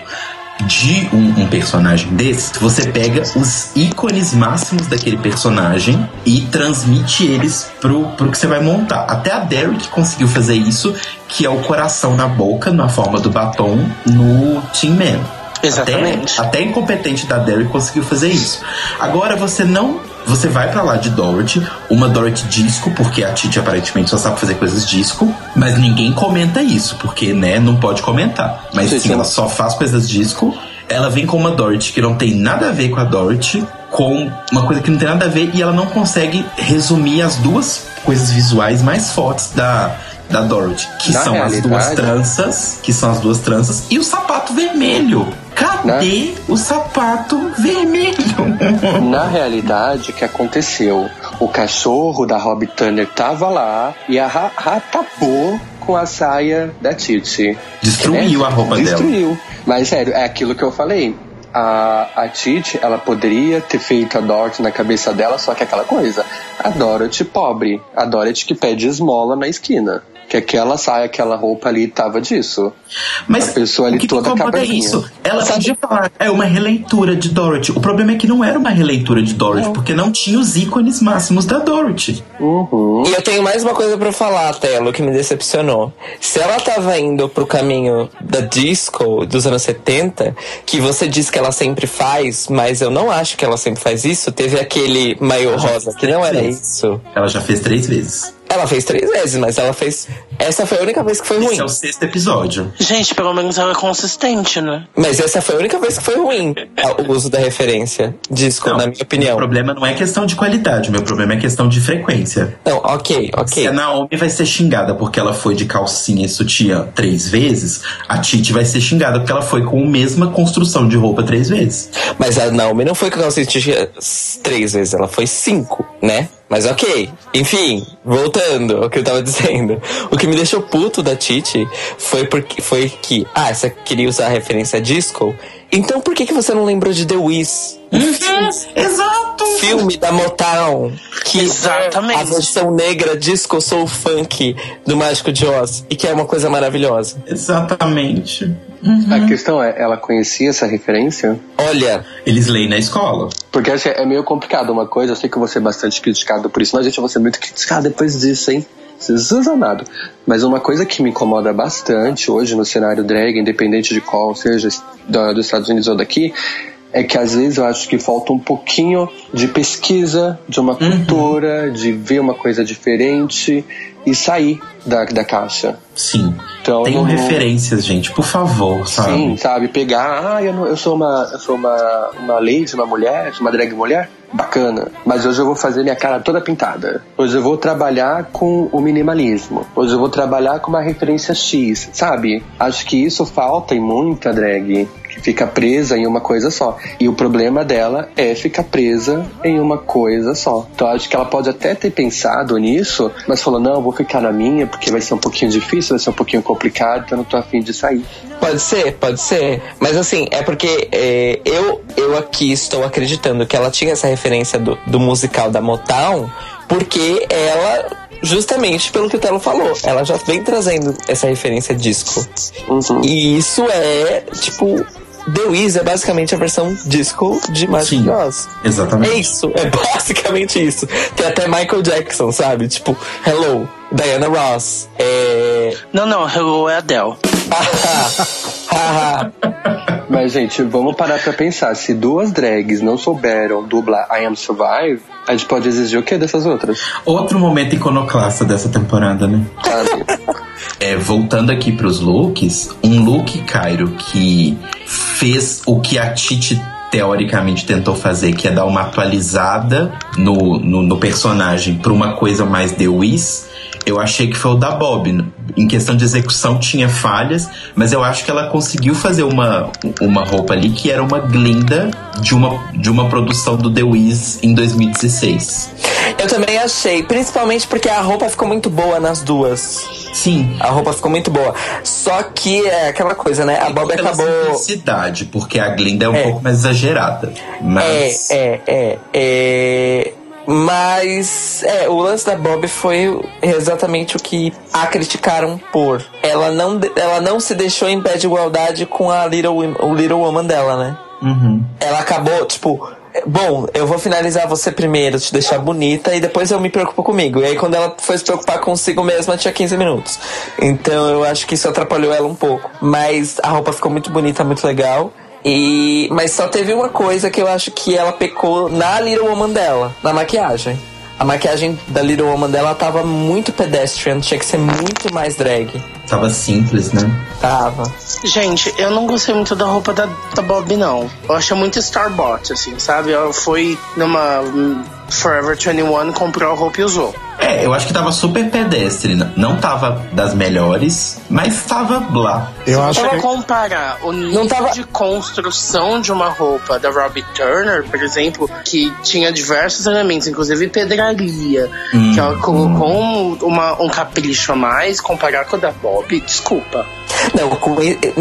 de um, um personagem desse, você pega os ícones máximos daquele personagem e transmite eles pro, pro que você vai montar. Até a Derek conseguiu fazer isso, que é o coração na boca, na forma do batom, no Team Man. Exatamente. Até, até a incompetente da Derry conseguiu fazer isso. Agora você não. Você vai pra lá de Dorothy, uma Dorothy disco, porque a Titi aparentemente só sabe fazer coisas disco, mas ninguém comenta isso, porque, né, não pode comentar. Mas sim, sim. ela só faz coisas disco. Ela vem com uma Dorothy que não tem nada a ver com a Dorothy, com uma coisa que não tem nada a ver, e ela não consegue resumir as duas coisas visuais mais fortes da, da Dorothy, que Na são as duas realidade- tranças, que são as duas tranças, e o sapato vermelho. Cadê o sapato vermelho? <laughs> Na realidade, o que aconteceu? O cachorro da Rob Turner tava lá e a ra- ratapou com a saia da Titi. Destruiu a roupa dela. Destruiu. Mas sério, é aquilo que eu falei. A, a Titi, ela poderia ter feito a Dorothy na cabeça dela, só que é aquela coisa. A Dorothy pobre. A Dorothy que pede esmola na esquina. Que aquela saia, aquela roupa ali tava disso. Mas A pessoa ali o que toda me é isso. Ela podia falar, é uma releitura de Dorothy. O problema é que não era uma releitura de Dorothy, porque não tinha os ícones máximos da Dorothy. Uhum. E eu tenho mais uma coisa pra falar, Telo, que me decepcionou. Se ela tava indo pro caminho da disco dos anos 70, que você diz que ela sempre faz, mas eu não acho que ela sempre faz isso, teve aquele maiô rosa, que não era isso. Ela já fez três vezes. Ela fez três vezes, mas ela fez. Essa foi a única vez que foi ruim. Esse é o sexto episódio. Gente, pelo menos ela é consistente, né? Mas essa foi a única vez que foi ruim a- o uso da referência disco, Não, na minha O opinião. problema não é questão de qualidade, o meu problema é questão de frequência. Não, ok, Se ok. a Naomi vai ser xingada porque ela foi de calcinha e sutiã três vezes, a Titi vai ser xingada porque ela foi com a mesma construção de roupa três vezes. Mas a Naomi não foi com a calcinha três vezes, ela foi cinco, né? Mas ok. Enfim, voltando ao que eu tava <laughs> dizendo. O que me deixou puto da Titi foi porque foi que, ah, você queria usar a referência disco? Então por que, que você não lembrou de The Wiz? <laughs> Exato! Filme da Motown, que Exatamente. é a versão negra disco soul funk do Mágico de Oz, e que é uma coisa maravilhosa. Exatamente. A questão é, ela conhecia essa referência? Olha, Eles leem na escola. Porque assim, é meio complicado uma coisa, eu sei que eu vou ser bastante criticado por isso, mas gente, eu vou ser muito criticado depois disso, hein? Jesus amado. Mas uma coisa que me incomoda bastante hoje no cenário drag, independente de qual seja da- dos Estados Unidos ou daqui, é que às vezes eu acho que falta um pouquinho de pesquisa, de uma cultura, de ver uma coisa diferente e sair da, da caixa. Sim. Então, Tenham não- referências, gente, por favor, sabe? Sim, sabe? Pegar, ah, eu, não- eu sou uma, eu sou uma, uma lady, uma mulher, sou uma drag mulher, bacana. Mas hoje eu vou fazer minha cara toda pintada. Hoje eu vou trabalhar com o minimalismo. Hoje eu vou trabalhar com uma referência X, sabe? Acho que isso falta em muita drag. Fica presa em uma coisa só. E o problema dela é ficar presa em uma coisa só. Então acho que ela pode até ter pensado nisso, mas falou: não, vou ficar na minha porque vai ser um pouquinho difícil, vai ser um pouquinho complicado, então não tô afim de sair. Pode ser, pode ser. Mas assim, é porque é, eu, eu aqui estou acreditando que ela tinha essa referência do, do musical da Motown, porque ela, justamente pelo que o Telo falou, ela já vem trazendo essa referência disco. Uhum. E isso é, tipo, The Wiz é basicamente a versão disco de Magic Sim. Oz. Exatamente. É isso, é basicamente isso. Tem até Michael Jackson, sabe? Tipo, Hello, Diana Ross. É. Não, não, Hello é Adele. <laughs> Mas, gente, vamos parar pra pensar. Se duas drags não souberam dublar I Am Survive, a gente pode exigir o que dessas outras? Outro momento iconoclasta dessa temporada, né? Sabe? É, voltando aqui pros looks, um look, Cairo, que fez o que a Titi teoricamente tentou fazer, que é dar uma atualizada no, no, no personagem pra uma coisa mais The Wiz, eu achei que foi o da Bob. Em questão de execução tinha falhas, mas eu acho que ela conseguiu fazer uma, uma roupa ali que era uma glinda de uma, de uma produção do The Wiz em 2016. Eu também achei, principalmente porque a roupa ficou muito boa nas duas. Sim. A roupa ficou muito boa. Só que é aquela coisa, né? A Bob acabou. simplicidade, porque a glinda é um É. pouco mais exagerada. Mas. É, é, é, é. Mas é, o lance da Bob foi exatamente o que a criticaram por. Ela não, ela não se deixou em pé de igualdade com a Little, o Little Woman dela, né? Uhum. Ela acabou, tipo, bom, eu vou finalizar você primeiro, te deixar bonita, e depois eu me preocupo comigo. E aí, quando ela foi se preocupar consigo mesma, tinha 15 minutos. Então, eu acho que isso atrapalhou ela um pouco. Mas a roupa ficou muito bonita, muito legal. E, mas só teve uma coisa que eu acho que ela pecou na Little Woman dela, na maquiagem. A maquiagem da Little Woman dela tava muito pedestrian, tinha que ser muito mais drag. Tava simples, né? Tava. Gente, eu não gostei muito da roupa da, da Bob, não. Eu achei muito Starbot, assim, sabe? Ela foi numa Forever 21, comprou a roupa e usou. É, eu acho que tava super pedestre. Não tava das melhores, mas tava lá. Eu acho Se você que. comparar o nível tava- de construção de uma roupa da Robbie Turner, por exemplo, que tinha diversos elementos, inclusive pedraria, que ela colocou um, uma- um capricho a mais, comparar com a da Bob, desculpa. Não,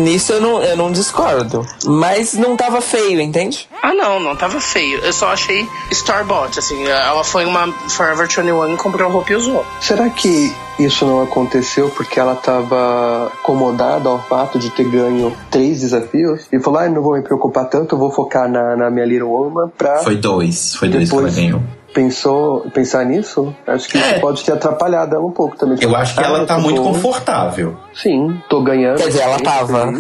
nisso eu não, eu não discordo. Mas não tava feio, entende? Ah, não, não tava feio. Eu só achei Starbot, assim. Ela foi uma Forever 21 e comprou roupa e usou. Será que isso não aconteceu porque ela estava acomodada ao fato de ter ganho três desafios? E falou, ah, não vou me preocupar tanto, eu vou focar na, na minha Little Woman pra... Foi dois. Foi dois que Depois- ela ganhou. Pensou, pensar nisso? Acho que É. isso pode ter atrapalhado ela um pouco também. Eu acho que ela tá muito confortável. Sim, tô ganhando. Quer dizer, ela tava.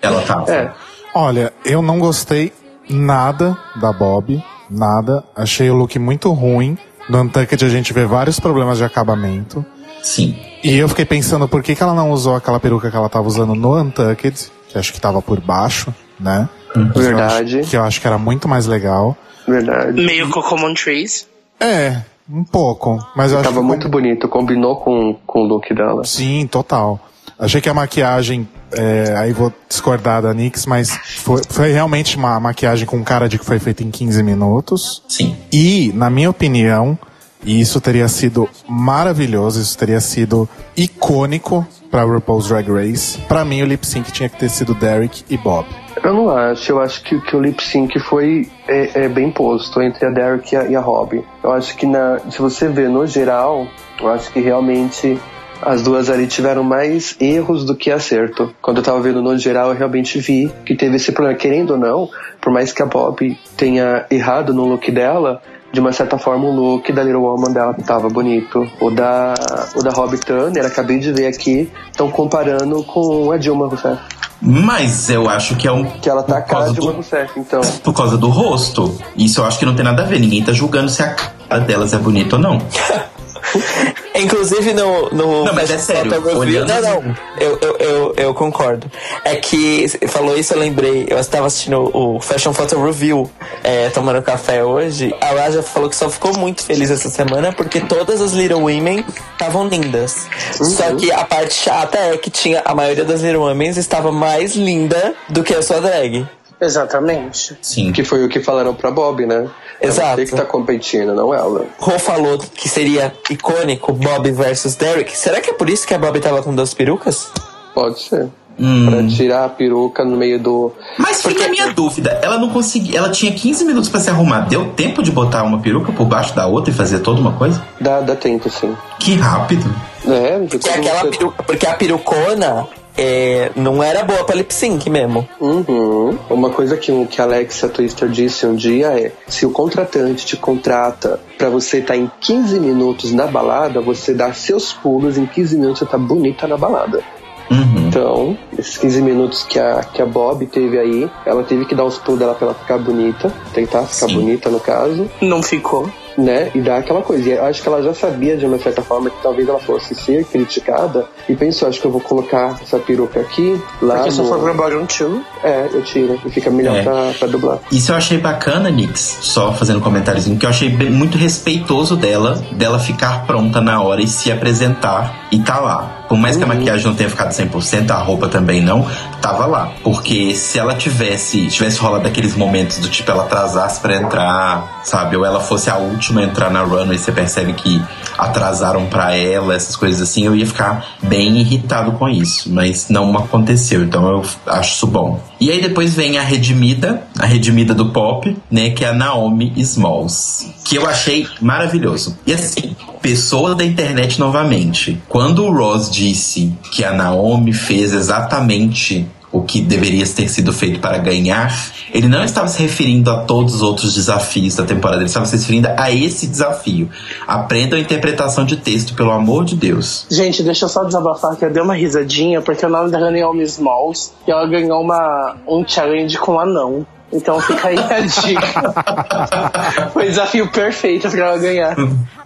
Ela tava. É, Olha, eu não gostei nada da Bob. Nada. Achei o look muito ruim. No Untucked a gente vê vários problemas de acabamento. Sim. E eu fiquei pensando por que, que ela não usou aquela peruca que ela tava usando no Untucked, que acho que tava por baixo, né? Eu Verdade. acho- Que eu acho que era muito mais legal. verdade. Meio Cocomon Trees. É, um pouco. Mas eu acho Tava que muito bonito, combinou com, com o look dela. Sim, total. Achei que a maquiagem, é, aí vou discordar da Nix, mas foi, foi realmente uma maquiagem com cara de que foi feita em 15 minutos. Sim. E, na minha opinião, e isso teria sido maravilhoso, isso teria sido icônico pra RuPaul's Drag Race. Pra mim, o lip sync tinha que ter sido Derek e Bob. Eu não acho, eu acho que, que o lip sync foi é, é bem posto entre a Derek e a, e a Robin. Eu acho que na, se você vê no geral, eu acho que realmente as duas ali tiveram mais erros do que acerto. Quando eu tava vendo no geral, eu realmente vi que teve esse problema. Querendo ou não, por mais que a Bob tenha errado no look dela, de uma certa forma o look da Little Woman dela tava bonito. O da, o da Robbie Turner, acabei de ver aqui, estão comparando com a Dilma Rousseff. Mas eu acho que é um. Que ela tá a cara de do- uma Rousseff, então. Por causa do rosto. Isso eu acho que não tem nada a ver. Ninguém tá julgando se a cara delas é bonita ou não. <laughs> <laughs> Inclusive no. no Não, mas é sério, Photo Review- olhando Não, assim- não. Eu, eu, eu, eu concordo. É que você falou isso, eu lembrei. Eu estava assistindo o Fashion Photo Review, é, tomando café hoje. A Raja falou que só ficou muito feliz essa semana porque todas as Little Women estavam lindas. Só que a parte chata é que tinha a maioria das Little Women estava mais linda do que a sua drag. Exatamente. Sim. Que foi o que falaram pra Bob, né? Exato. É você que tá competindo, não ela. Rô falou que seria icônico Bob versus Derek. Será que é por isso que a Bob tava com duas perucas? Pode ser. Hum. Pra tirar a peruca no meio do. Mas fica a minha dúvida. Ela não conseguia. Ela tinha 15 minutos pra se arrumar. Deu tempo de botar uma peruca por baixo da outra e fazer toda uma coisa? Dá, dá tempo, sim. Que rápido. É, Porque, aquela peru- porque a perucona é, não era boa pra lip sync mesmo. Uhum. Uma coisa que, o- que a Alexa Twister disse um dia é: se o contratante te contrata pra você estar em 15 minutos na balada, você dá seus pulos, em 15 minutos você tá bonita na balada. Uhum. Então, esses 15 minutos que a, que a Bob teve aí, ela teve que dar os pulos dela pra ela ficar bonita, tentar ficar Sim. bonita no caso. Não ficou. Né? E dá aquela coisa. E eu acho que ela já sabia de uma certa forma que talvez ela fosse ser criticada e pensou, acho que eu vou colocar essa peruca aqui, lá Porque se no... for pro Bottom Two, É, eu tiro. E fica melhor É. pra, pra dublar. Isso eu achei bacana, Nix, só fazendo um comentáriozinho, que eu achei bem- muito respeitoso dela, dela ficar pronta na hora e se apresentar e tá lá. Por mais que a maquiagem não tenha ficado 100%, a roupa também não, tava lá. Porque se ela tivesse, tivesse rolado aqueles momentos do tipo, ela atrasasse pra entrar, sabe? Ou ela fosse a última a entrar na runway, você percebe que atrasaram pra ela, essas coisas assim, eu ia ficar bem irritado com isso. Mas não aconteceu, então eu acho isso bom. E aí depois vem a redimida, a redimida do pop, né? Que é a Naomi Smalls. Que eu achei maravilhoso. E assim, pessoa da internet novamente. Quando o Ross disse que a Naomi fez exatamente o que deveria ter sido feito para ganhar, ele não estava se referindo a todos os outros desafios da temporada, ele estava se referindo a esse desafio. Aprenda a interpretação de texto, pelo amor de Deus. Gente, deixa eu só desabafar que eu dei uma risadinha, porque o nome dela é Naomi Smalls e ela ganhou uma, um challenge com um anão. Então fica aí a dica. <laughs> Foi o desafio perfeito pra ela ganhar. <laughs>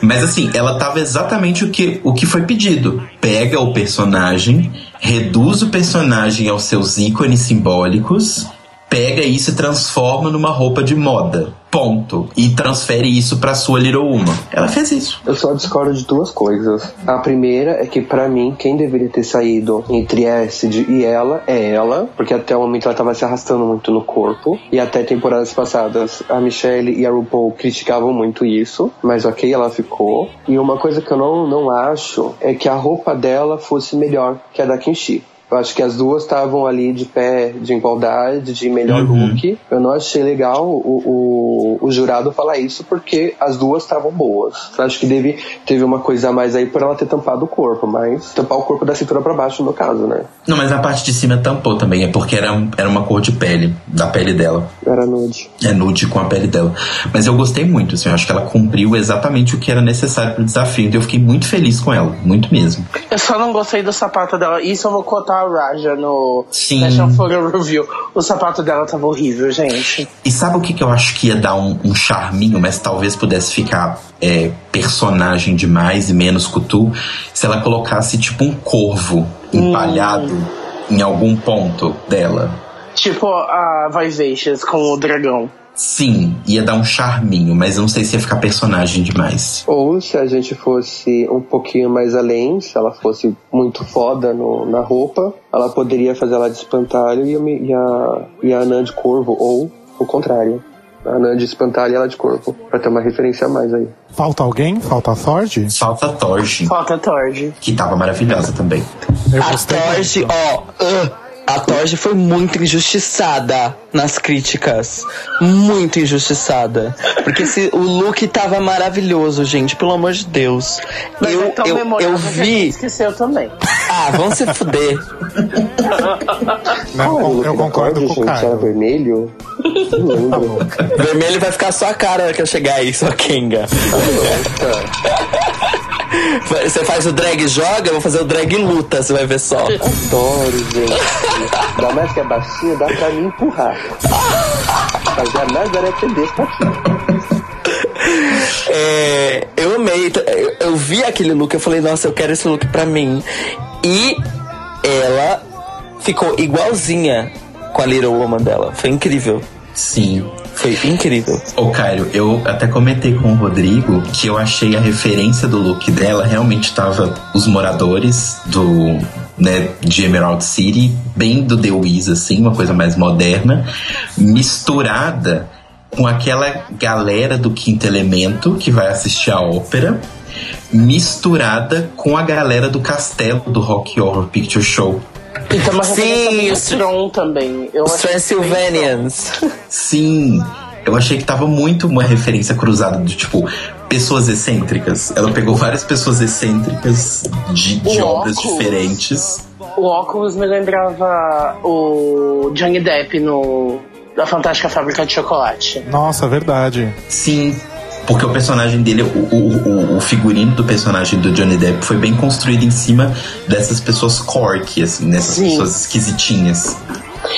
Mas assim, ela tava exatamente o que, o que foi pedido. Pega o personagem, reduz o personagem aos seus ícones simbólicos, pega isso e transforma numa roupa de moda. Ponto. E transfere isso pra sua Little Uma. Ela fez isso. Eu só discordo de duas coisas. A primeira é que, pra mim, quem deveria ter saído entre Acid e ela é ela, porque até o momento ela tava se arrastando muito no corpo. E até temporadas passadas, a Michelle e a RuPaul criticavam muito isso, mas ok, ela ficou. E uma coisa que eu não, não acho é que a roupa dela fosse melhor que a da Kenshi. Eu acho que as duas estavam ali de pé de igualdade, de melhor Uhum. look. Eu não achei legal o, o, o jurado falar isso porque as duas estavam boas. Eu acho que deve, teve uma coisa a mais aí por ela ter tampado o corpo, mas tampar o corpo da cintura pra baixo no caso, né? Não, mas a parte de cima tampou também. É porque era, era uma cor de pele, da pele dela. Era nude. É nude com a pele dela. Mas eu gostei muito, assim. Eu acho que ela cumpriu exatamente o que era necessário pro desafio. Então eu fiquei muito feliz com ela. Muito mesmo. Eu só não gostei do sapato dela. Isso eu vou cotar a Raja no Sim. National Photo Review. O sapato dela tava horrível, gente. E sabe o que, que eu acho que ia dar um, um charminho, mas talvez pudesse ficar é, personagem demais e menos cutu? Se ela colocasse tipo um corvo empalhado em algum ponto dela. Tipo a Vivacious com o dragão. Sim, ia dar um charminho, mas eu não sei se ia ficar personagem demais. Ou se a gente fosse um pouquinho mais além, se ela fosse muito foda no, na roupa, ela poderia fazer ela de espantalho e, a e a, e a Anã de corvo, ou o contrário. A Anã de espantalho e ela de corpo, pra ter uma referência a mais aí. Falta alguém? Falta a Thord? Falta a Torge, Falta Tord. que tava maravilhosa também. Eu A muito. ó. A Torge foi muito injustiçada nas críticas. Muito injustiçada. Porque se, o look tava maravilhoso, gente. Pelo amor de Deus. Mas eu, é tão eu, eu que a gente vi. esqueceu também. Ah, vamos se fuder. Não, Qual eu concordo Cord, com o gente? Era vermelho? Não lembro. Vermelho vai ficar só a cara na hora que eu chegar aí, sua Kenga. Você faz o drag joga, eu vou fazer o drag luta, você vai ver só. Adoro, gente. Ainda mais que é baixinho, dá pra me empurrar. Fazer a Nazaré Tedesco aqui. É, eu amei. Eu, eu vi aquele look, eu falei, nossa, eu quero esse look pra mim. E ela ficou igualzinha com a Little Woman dela. Foi incrível. Sim. Foi incrível. Ô, Caio, eu até comentei com o Rodrigo que eu achei a referência do look dela realmente tava os moradores do, né, de Emerald City, bem do The Wiz, assim, uma coisa mais moderna, misturada com aquela galera do Quinto Elemento que vai assistir a ópera, misturada com a galera do castelo do Rock Horror Picture Show. E tem uma Sim, isso- Tron também. Eu Os achei Transylvanians. <laughs> Sim, eu achei que tava muito uma referência cruzada de tipo pessoas excêntricas. Ela pegou várias pessoas excêntricas de, de obras óculos. diferentes. O óculos me lembrava o Johnny Depp no da Fantástica Fábrica de Chocolate. Nossa, verdade. Sim, porque o personagem dele, o, o, o- figurino do personagem do Johnny Depp foi bem construído em cima dessas pessoas corky, assim, dessas Sim. pessoas esquisitinhas.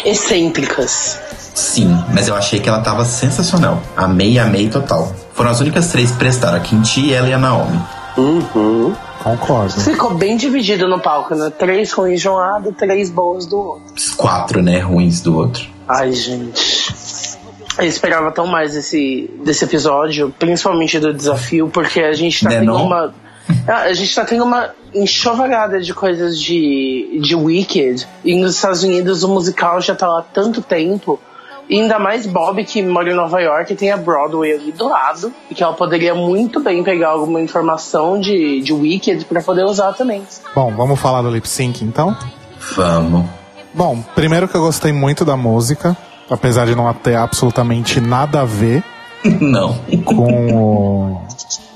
Excêntricas. Sim, mas eu achei que ela tava sensacional. Amei, amei total. Foram as únicas três que prestaram, a Kinti, ela e a Naomi. Uhum. Concordo. Ficou bem dividido no palco, né? Três ruins de um lado, três boas do outro. Os quatro, né, ruins do outro. Ai, gente. Eu esperava tão mais desse, desse episódio, principalmente do desafio, porque a gente tá Né, tendo não? uma. <laughs> A gente tá tendo uma enxovalhada de coisas de, de Wicked. E nos Estados Unidos o musical já tá lá há tanto tempo. E ainda mais Bob, que mora em Nova York, e tem a Broadway ali do lado. E que ela poderia muito bem pegar alguma informação de, de Wicked pra poder usar também. Bom, vamos falar do lip sync então? Vamos. Bom, primeiro que eu gostei muito da música, apesar de não ter absolutamente nada a ver <laughs> Não. com o,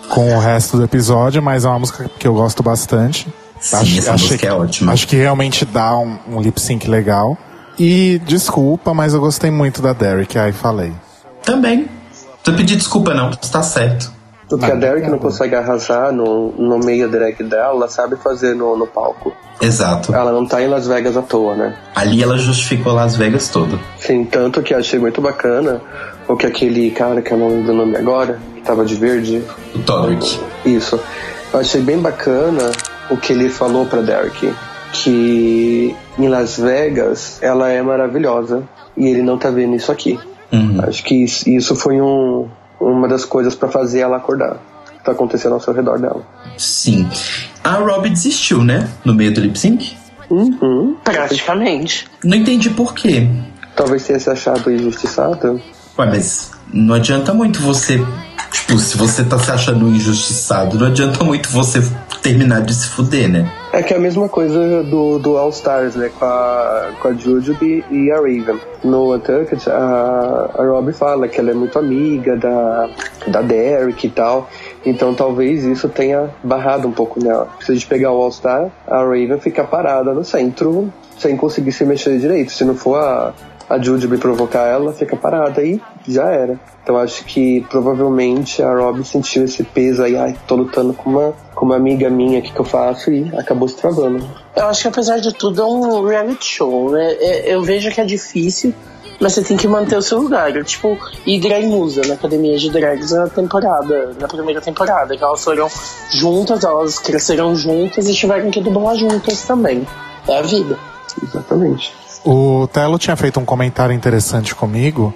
com o resto do episódio, mas é uma música que eu gosto bastante. Sim, essa música é ótima. Acho que realmente dá um, um lip sync legal. E desculpa, mas eu gostei muito da Derek, aí falei. Também. Não pedir desculpa, não. Está certo. Porque a Derek não consegue arrasar no, no meio drag dela, ela sabe fazer no, no palco. Exato. Ela não tá em Las Vegas à toa, né? Ali ela justificou Las Vegas todo. Sim, tanto que achei muito bacana o que aquele cara, que eu não lembro o nome agora, que tava de verde, O Todrick. Isso. Eu achei bem bacana o que ele falou pra Derek. Que em Las Vegas ela é maravilhosa e ele não tá vendo isso aqui. Uhum. Acho que isso foi um, uma das coisas pra fazer ela acordar. O que tá acontecendo ao seu redor dela. Sim. A Robbie desistiu, né? No meio do lip sync. Uhum. Praticamente. Não entendi por quê. Talvez tenha se achado injustiçada. Ué, mas não adianta muito você. Tipo, se você tá se achando injustiçado, não adianta muito você terminar de se fuder, né? É que é a mesma coisa do, do All Stars, né? Com a, com a Jujubee e a Raven. No Untucked, a, a Robbie fala que ela é muito amiga da, da Derek e tal. Então talvez isso tenha barrado um pouco nela. Se a gente pegar o All Star, a Raven fica parada no centro sem conseguir se mexer direito. Se não for a, a Jujubee provocar ela, fica parada e já era. Então acho que provavelmente a Robbie sentiu esse peso aí, ai, tô lutando com uma, com uma amiga minha, o que, que eu faço? E acabou se travando. Eu acho que apesar de tudo é um reality show, né? É- Eu vejo que é difícil, mas você tem que manter o seu lugar. É tipo, ir drag musa na academia de drags na temporada, na primeira temporada, que elas foram juntas, elas cresceram juntas e tiveram que dublar juntas também. É a vida. Exatamente. O Telo tinha feito um comentário interessante comigo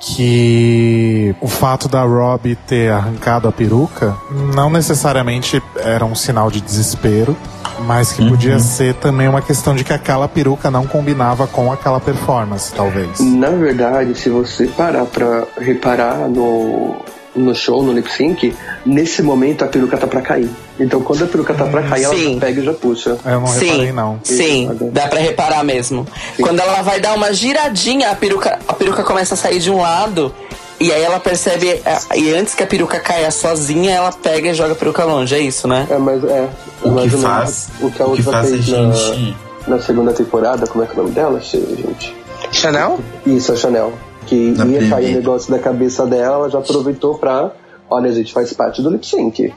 que o fato da Robbie ter arrancado a peruca não necessariamente era um sinal de desespero, mas que podia ser também uma questão de que aquela peruca não combinava com aquela performance, talvez. Na verdade, se você parar pra reparar no, no show, no lip sync, nesse momento a peruca tá pra cair. Então quando a peruca tá pra cair, ela Sim. já pega e já puxa. Eu não reparei não. Sim, dá pra reparar mesmo. Quando ela vai dar uma giradinha, a peruca, a peruca começa a sair de um lado. E aí ela percebe, e antes que a peruca caia sozinha, ela pega e joga a peruca longe, é isso, né? É, mas é. O mais que ou menos faz, o que a o que outra faz a fez gente. na, na segunda temporada, como é que é o nome dela, gente? Chanel? Isso, a Chanel. Que Na ia cair o negócio da cabeça dela, ela já aproveitou pra. Olha, a gente faz parte do lip sync.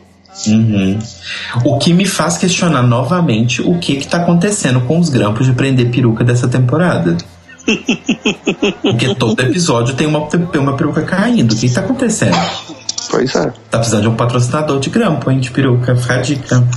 Uhum. O que me faz questionar novamente o que que tá acontecendo com os grampos de prender peruca dessa temporada. Porque todo episódio tem uma, tem uma peruca caindo. O que que tá acontecendo? Pois é. Tá precisando de um patrocinador de grampo, hein, de peruca. Fica a dica.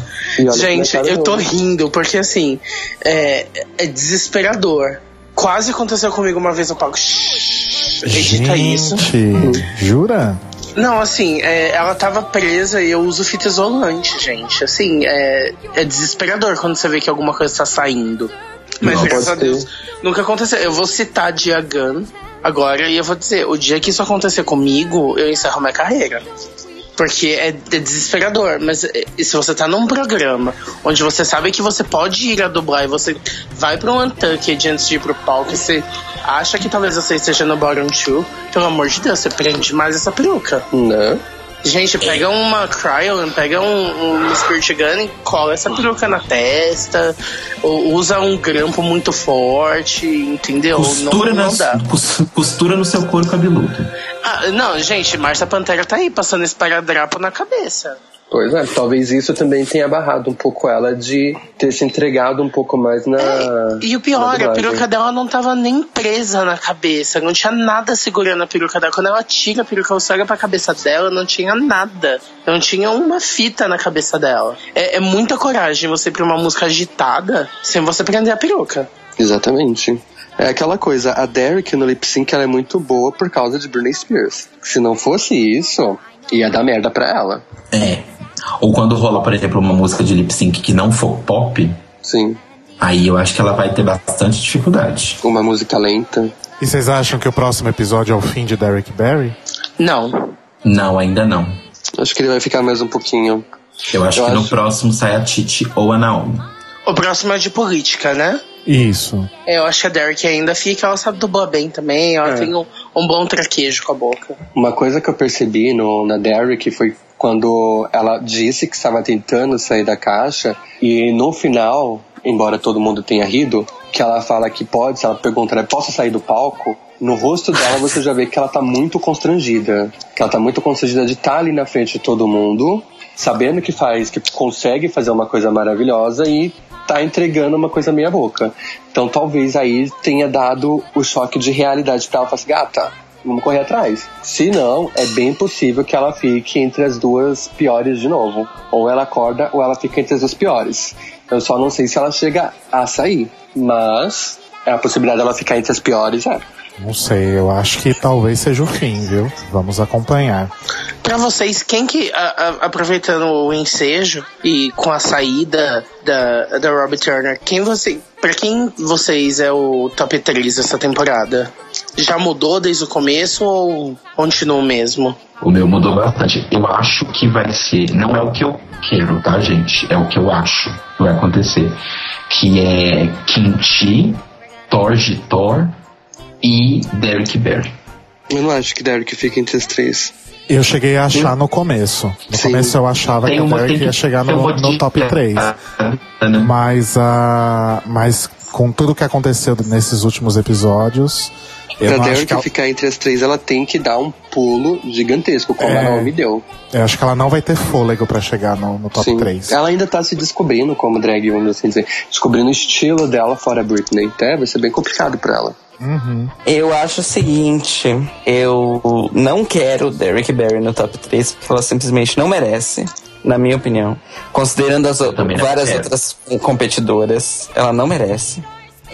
Gente, eu tô rindo, porque assim, é, é desesperador. Quase aconteceu comigo uma vez no palco. Shhh, Edita isso. Gente, jura? Não, assim, é, ela tava presa e eu uso fita isolante, gente. Assim, é, é desesperador quando você vê que alguma coisa tá saindo. Mas Não, graças a pode ter. Deus, nunca aconteceu. Eu vou citar Diagan agora e eu vou dizer, o dia que isso acontecer comigo, eu encerro minha carreira. Porque é, é desesperador, mas é, e se você tá num programa onde você sabe que você pode ir a dublar e você vai pra um Untucked antes de ir pro palco e você acha que talvez você esteja no bottom two, pelo amor de Deus, você prende mais essa peruca. Né? Gente, pega uma Cryon, pega um, um Spirit Gun e cola essa peruca na testa, usa um grampo muito forte, entendeu? Costura, não, não nas- dá. cos- costura no seu couro cabeludo. Ah, não, gente, Marcia Pantera tá aí passando esparadrapo na cabeça. Pois é, talvez isso também tenha barrado um pouco ela de ter se entregado um pouco mais na. E o pior, a peruca dela não tava nem presa na cabeça. Não tinha nada segurando a peruca dela. Quando ela tira a peruca, você olha pra cabeça dela, não tinha nada. Não tinha uma fita na cabeça dela. É, é muita coragem você ir pra uma música agitada sem você prender a peruca. Exatamente. É aquela coisa, a Derek no lip sync ela é muito boa por causa de Britney Spears. Se não fosse isso, ia dar merda pra ela. É. Ou quando rola, por exemplo, uma música de lip sync que não for pop, Sim. aí eu acho que ela vai ter bastante dificuldade. Uma música lenta. E vocês acham que o próximo episódio é o fim de Derek Barry? Não. Não, ainda não. Acho que ele vai ficar mais um pouquinho. Eu acho Eu que no acho- próximo sai a Titi ou a Naomi. O próximo é de política, né? Isso. É, Eu acho que a Derek ainda fica, ela sabe dublar bem também, ela É. tem um, um bom traquejo com a boca. Uma coisa que eu percebi no, na Derek foi quando ela disse que estava tentando sair da caixa e no final, embora todo mundo tenha rido, que ela fala que pode, se ela pergunta, posso sair do palco? No rosto dela você já vê que ela tá muito constrangida. Que ela tá muito constrangida de estar ali na frente de todo mundo, sabendo que faz, que consegue fazer uma coisa maravilhosa e tá entregando uma coisa meia boca. Então talvez aí tenha dado o choque de realidade pra ela, falar assim, gata, vamos correr atrás. Se não, é bem possível que ela fique entre as duas piores de novo. Ou ela acorda ou ela fica entre as duas piores. Eu só não sei se ela chega a sair. Mas é a possibilidade dela ficar entre as piores, é. Não sei, eu acho que talvez seja o fim, viu? Vamos acompanhar. Pra vocês, quem que, a- a- aproveitando o ensejo e com a saída da, da Robbie Turner, quem você, pra quem vocês é o top 3 dessa temporada? Já mudou desde o começo ou continua o mesmo? O meu mudou bastante. Eu acho que vai ser. Não é o que eu quero, tá, gente? É o que eu acho que vai acontecer. Que é Kimchi, Torge Thor e Derek Barry. Eu não acho que Derek fica entre as três. Eu cheguei a achar no começo. No Sim. começo eu achava que o Derek ia chegar no, no top 3. Mas, ah, mas com tudo que aconteceu nesses últimos episódios, eu pra Derek que ela, ficar entre as três, ela tem que dar um pulo gigantesco, como É. a Naomi deu. eu acho que ela não vai ter fôlego pra chegar no, no top Sim. 3. Ela ainda tá se descobrindo como drag, vamos assim dizer. Descobrindo o estilo dela fora a Britney. Até vai ser bem complicado pra ela. Eu acho o seguinte, eu não quero Derek Barry no top 3 porque ela simplesmente não merece, na minha opinião. Considerando as o- várias quero. outras competidoras, ela não merece.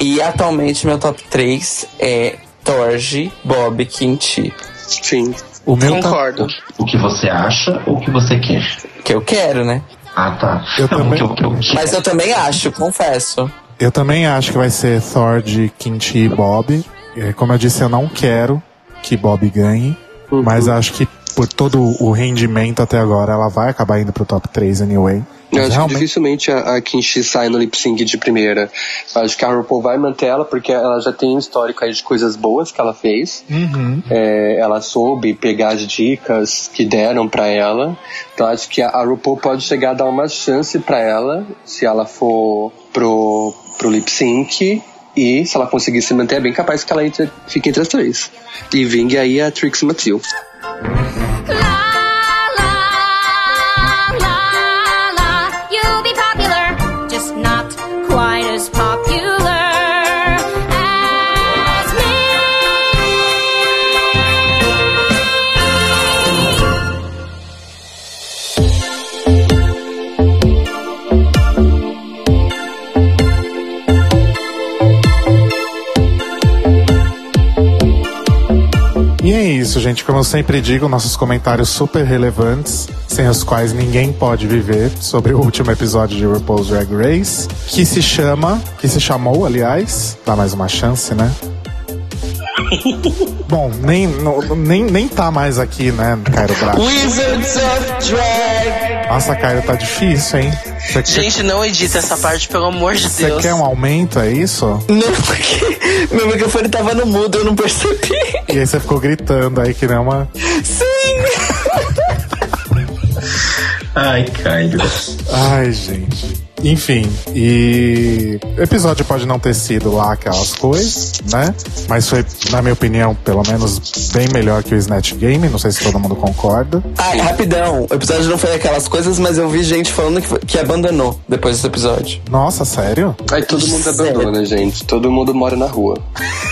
E atualmente meu top 3 é Torge, Bob, Kimchi. Sim. O meu tá- Concordo. O que você acha ou o que você quer? Que eu quero, né? Ah, tá. Eu não, também- o que eu, o que eu Mas eu também acho, confesso. Eu também acho que vai ser Thor de Kimchi e Bob. É, Como eu disse, eu não quero que Bob ganhe. Uhum. Mas acho que por todo o rendimento até agora, ela vai acabar indo pro top 3 anyway. Eu acho realmente, que dificilmente a, a Kinshi sai no lip sync de primeira. Eu acho que a RuPaul vai manter ela porque ela já tem um histórico aí de coisas boas que ela fez. Uhum. É, ela soube pegar as dicas que deram pra ela. Então acho que a, a RuPaul pode chegar a dar uma chance pra ela se ela for pro, pro lip sync. E se ela conseguir se manter, é bem capaz que ela entre, fique entre as três. E vingue aí a Trixie Mathieu. Isso, gente. Como eu sempre digo, nossos comentários super relevantes, sem os quais ninguém pode viver, sobre o último episódio de RuPaul's Drag Race, que se chama, que se chamou, aliás, dá mais uma chance, né? <laughs> Bom, nem, não- nem, nem tá mais aqui, né, Cairo Braga? Wizards of Drag! Nossa, Cairo, tá difícil, hein? Você quer, Gente, não edita essa parte, pelo amor de você Deus. quer um aumento, é isso? Não, porque <laughs> meu microfone tava no mudo, eu não percebi. E aí você ficou gritando aí que nem uma. Sim! Ai, Caio. Ai, gente. Enfim, e o episódio pode não ter sido lá aquelas coisas, né? Mas foi, na minha opinião, pelo menos bem melhor que o Snatch Game. Não sei se todo mundo concorda. Ai, rapidão. O episódio não foi aquelas coisas, mas eu vi gente falando que, que abandonou depois desse episódio. Nossa, sério? Aí todo mundo Sério? abandona, gente. Todo mundo mora na rua.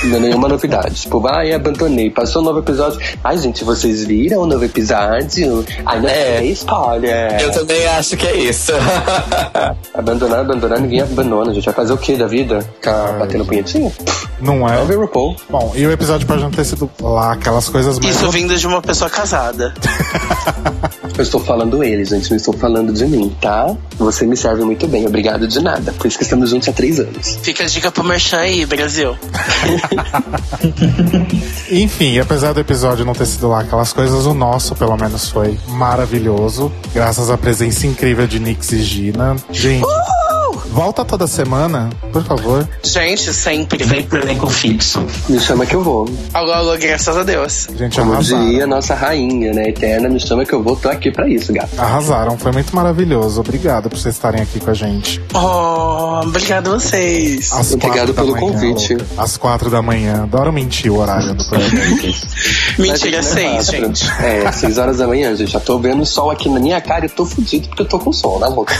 Não é nenhuma novidade. Tipo, ai, abandonei. Passou o novo episódio. Ai, gente, vocês viram o novo episódio? Ai, não é, spoiler. Eu também acho que é isso. <laughs> Abandonar, abandonar, ninguém abandona. A gente vai fazer o que da vida? Ficar batendo punhetinha? Não é? Ver o RuPaul. Bom, e o episódio pode não ter sido lá aquelas coisas mais. Isso vindo de uma pessoa casada. <laughs> Eu estou falando eles, gente. Não estou falando de mim, tá? Você me serve muito bem. Obrigado de nada. Por isso que estamos juntos há três anos. Fica a dica pro Merchan aí, Brasil. <laughs> Enfim, apesar do episódio não ter sido lá aquelas coisas, o nosso, pelo menos, foi maravilhoso. Graças à presença incrível de Nix e Gina. Gente, volta toda semana, por favor. Gente, sempre. Vem pro elenco fixo. Me chama que eu vou. Alô, alô, graças a Deus. Gente, Como arrasaram. diria nossa rainha, né? Eterna, me chama que eu vou. Tô aqui pra isso, gato. Arrasaram, foi muito maravilhoso. Obrigado por vocês estarem aqui com a gente. Oh, obrigado a vocês. Às Obrigado pelo manhã, convite. louca. Às quatro da manhã. Adoro mentir o horário do programa. <laughs> Mentira, é seis, quatro. gente. É, seis horas da manhã, gente. Já tô vendo o sol aqui na minha cara e tô fudido porque eu tô com sol, na boca.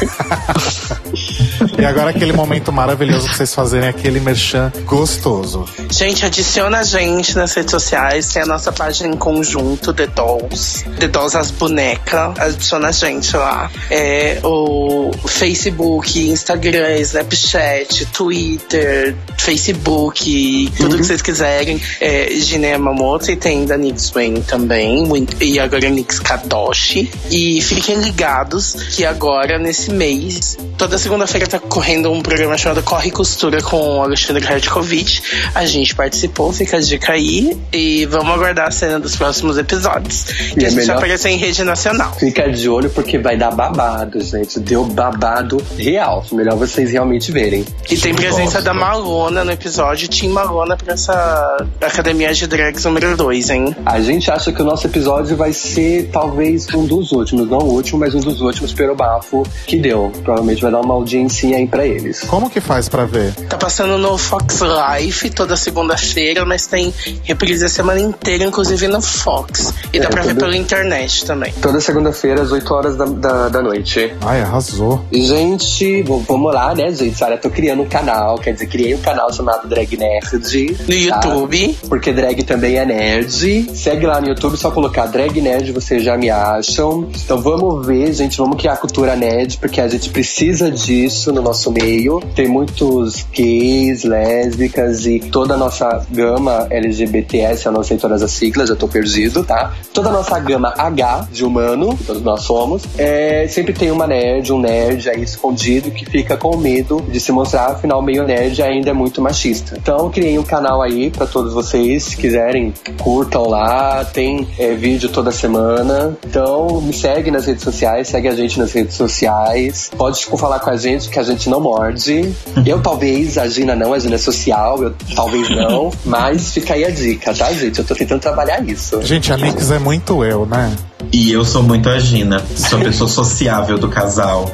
e agora aquele momento maravilhoso pra vocês fazerem aquele merchan gostoso. Gente, adiciona a gente nas redes sociais. Tem a nossa página em conjunto, The Dolls. The Dolls as bonecas. Adiciona a gente lá. É o Facebook, Instagram, Snapchat, Twitter, Facebook, tudo que vocês quiserem. É Gina Yamamoto e tem da Nix Wayne também. E agora Nix Kadoshi. E fiquem ligados que agora, nesse mês, toda segunda-feira tá correndo um programa chamado Corre Costura com o Alexandre Radkovic. A gente participou, fica a dica aí. E vamos aguardar a cena dos próximos episódios. Que E a é gente melhor- vai aparecer em rede nacional. Fica de olho porque vai dar babado, gente. Deu babado real. Melhor vocês realmente verem. E tem presença da Malona no episódio. Team Malona pra essa Academia de Drags número 2, hein? A gente acha que o nosso episódio vai ser talvez um dos últimos. Não o último, mas um dos últimos pelo bafo que deu. Provavelmente vai dar uma audiência aí pra eles. Como que faz pra ver? Tá passando no Fox Life toda segunda-feira, mas tem reprise a semana inteira, inclusive no Fox. E dá É, pra ver pela internet também. Toda segunda-feira, às 8 horas da, da, da noite. Ai, arrasou. E, gente, vamos lá, né, gente? Olha, tô criando um canal, quer dizer, criei um canal chamado Drag Nerd. No tá? YouTube. Porque drag também é nerd. Segue lá no YouTube, só colocar drag nerd, vocês já me acham. Então vamos ver, gente, vamos criar a cultura nerd, porque a gente precisa disso no nosso meio. Tem muitos gays, lésbicas e toda a nossa gama LGBTS, eu não sei todas as siglas, já tô perdido, tá? Toda a nossa gama H de humano, que todos nós somos, é, sempre tem uma nerd, um nerd aí escondido que fica com medo de se mostrar, afinal, meio nerd ainda é muito machista. Então, criei um canal aí pra todos vocês, se quiserem, curtam lá, tem é, vídeo toda semana. Então, me segue nas redes sociais, segue a gente nas redes sociais. Pode tipo, falar com a gente que a gente não morde. Eu talvez, a Gina não, a Gina é social, eu talvez não, <laughs> mas fica aí a dica, tá, gente? Eu tô tentando trabalhar isso. Gente, a Nix é muito eu, né? E eu sou muito a Gina. Sou a pessoa sociável do casal.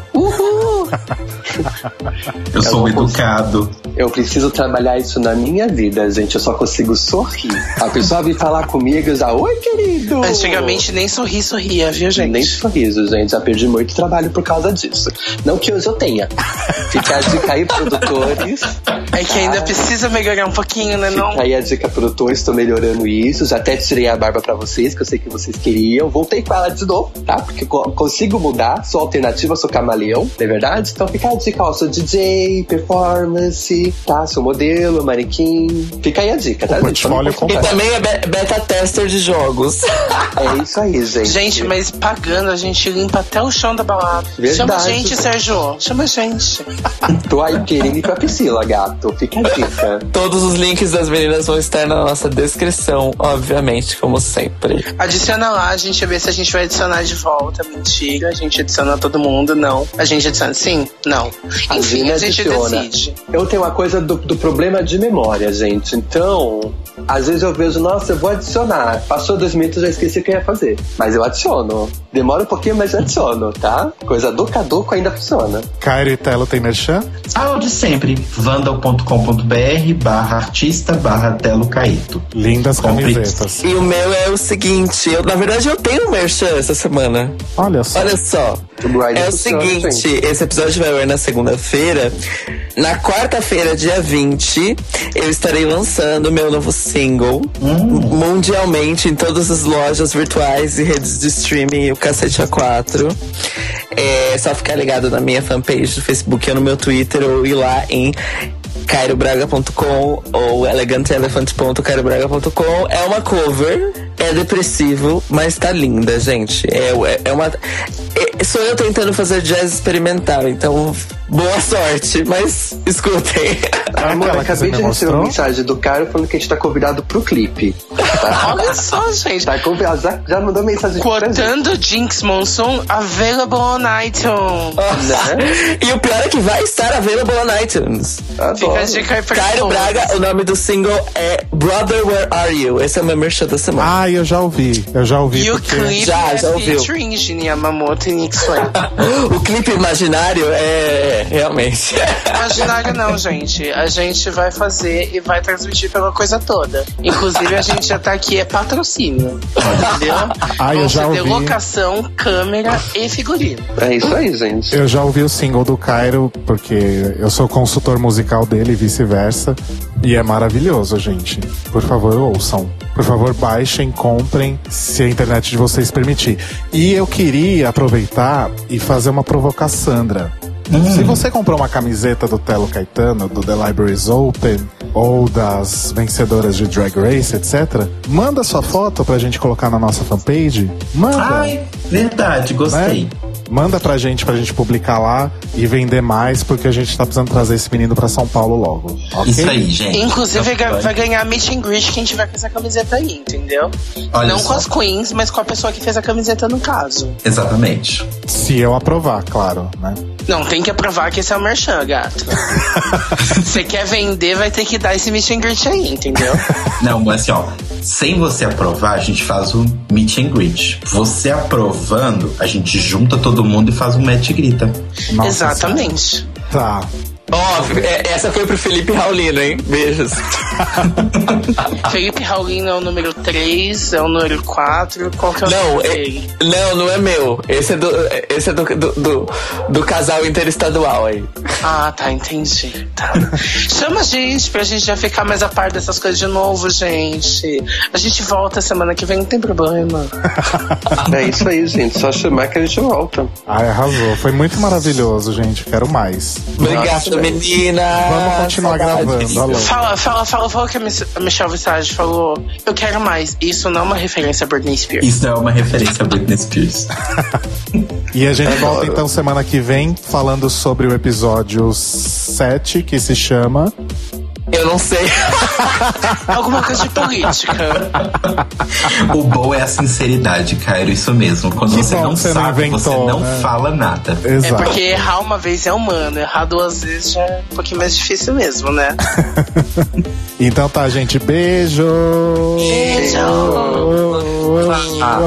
Eu <laughs> sou não educado. Eu preciso trabalhar isso na minha vida, gente. Eu só consigo sorrir. A pessoa vir falar comigo e já, oi, querido! Antigamente nem sorri, sorria, viu, gente? Nem sorriso, gente. Já perdi muito trabalho por causa disso. Não que hoje eu tenha. Fica a dica aí, produtores. É que ainda precisa melhorar um pouquinho, né? Não? Fica aí a dica, produtores. Tô melhorando isso. Já até tirei a barba pra vocês, que eu sei que vocês queriam. Voltei com ela de novo, tá? Porque consigo mudar. Sou alternativa, sou camaleão, não é verdade? Então fica a dica, ó. Sou DJ, performance, tá? Sou modelo, manequim. Fica aí a dica, tá? O gente? Portfólio E também é be- beta tester de jogos. <laughs> É isso aí, gente. Gente, mas pagando a gente limpa até o chão da balada. Verdade. Chama a gente, Sérgio. Chama a gente. <laughs> Tô aí querendo ir pra Priscila, gato. Fica a dica. Todos os links das meninas vão estar na nossa descrição, obviamente, como sempre. Adiciona lá, a gente vê se a gente vai adicionar de volta. Mentira, a gente adiciona todo mundo, não. A gente adiciona sim? Não. A Enfim, Gina a gente adiciona. decide. Eu tenho uma coisa do, do problema de memória, gente. Então, às vezes eu vejo, nossa, eu vou adicionar. Passou dois minutos, já esqueci o que eu ia fazer. Mas eu adiciono. Demora um pouquinho, mas eu adiciono, tá? Coisa do caduco ainda funciona. Cairo e Telo tem merchan? Ah, o de sempre. vandal.com.br barra artista barra Telo Caeto. Lindas Compre. camisetas. E o meu é o seguinte, eu, na verdade eu tenho um merchan essa semana. Olha só. Olha só. O É o seguinte, esse episódio vai ao ar na segunda-feira. Na quarta-feira, dia 20, eu estarei lançando meu novo single mundialmente em todas as lojas virtuais e redes de streaming, o Cacete A4. É só ficar ligado na minha fanpage do Facebook ou no meu Twitter ou ir lá em cairobraga.com ou eleganteelephant.cairobraga.com é uma cover, é depressivo, mas tá linda, gente. É, é, é uma. é- sou eu tentando fazer jazz experimental, então boa sorte, mas escutem. Amor, Aquela que acabei de receber uma mensagem do cara falando que a gente tá convidado pro clipe. Tá? <laughs> Olha só, gente. Tá convidado, já, já mandou mensagem. Cortando Jinx Monsoon, available on iTunes. Né? <laughs> E o pior é que vai estar available on iTunes. Fica Cairo. Braga, o nome do single é Brother Where Are You? Esse é o meu merchan da semana. Ah, eu já ouvi. Eu já ouvi E o clipe Já, é já ouviu. featuring Yamamoto e Nick. <laughs> O clipe imaginário é realmente. Imaginário não, gente. A gente vai fazer e vai transmitir pela coisa toda. Inclusive, a gente já tá aqui, é patrocínio. Entendeu? Ah, eu Vão já ouvi. locação, câmera e figurino. É isso aí, gente. Eu já ouvi o single do Cairo, porque eu sou consultor musical dele e vice-versa. E é maravilhoso, gente. Por favor, ouçam. Por favor, baixem, comprem, se a internet de vocês permitir. E eu queria aproveitar e fazer uma provocação, Sandra. Se você comprou uma camiseta do Telo Caetano, do The Libraries Open, ou das vencedoras de Drag Race, etc., manda sua foto pra gente colocar na nossa fanpage. Manda! Ai, verdade, gostei. né? Manda pra gente, pra gente publicar lá e vender mais, porque a gente tá precisando trazer esse menino pra São Paulo logo. ok? Isso aí, gente. Inclusive, Então, vai ganhar meet and greet quem tiver com essa camiseta aí, entendeu? Olha Não só. com as queens, mas com a pessoa que fez a camiseta no caso. Exatamente. Se eu aprovar, claro, né? Não, tem que aprovar que esse é o merchan, gato. <laughs> Você quer vender, vai ter que dar esse meet and greet aí, entendeu? <laughs> Não, mas assim, ó, sem você aprovar, a gente faz um meet and greet. Você aprovando, a gente junta todo mundo e faz um match e grita. Nossa Exatamente. Tá. Ó, é- essa foi pro Felipe Raulino, hein? Beijos. <laughs> Felipe Raulino é o número 3, é o número 4. Qual que é o Não, número é, dele? não, não é meu. Esse é do, esse é do, do, do, do casal interestadual aí. Ah, tá, entendi. Tá. Chama a gente pra gente já ficar mais a par dessas coisas de novo, gente. A gente volta semana que vem, não tem problema. <laughs> É isso aí, gente. Só chamar que a gente volta. Ai, arrasou. Foi muito maravilhoso, gente. Quero mais. Obrigado, menina. Vamos continuar gravando. Alô. Fala, fala, fala, fala que a Miss- a Michelle Visage falou. Eu quero mais. Isso não é uma referência a Britney Spears. Isso é uma referência a Britney Spears. <laughs> E a gente volta então semana que vem falando sobre o episódio 7, que se chama. Eu não sei. <laughs> Alguma coisa de política. o bom é a sinceridade, Cairo, isso mesmo. Quando Que você não você não sabe, você inventou, não né? fala nada. É Exato. porque errar uma vez é humano, errar duas vezes já é um pouquinho mais difícil mesmo, né? <laughs> Então tá, gente. Beijo! Beijo! Ah.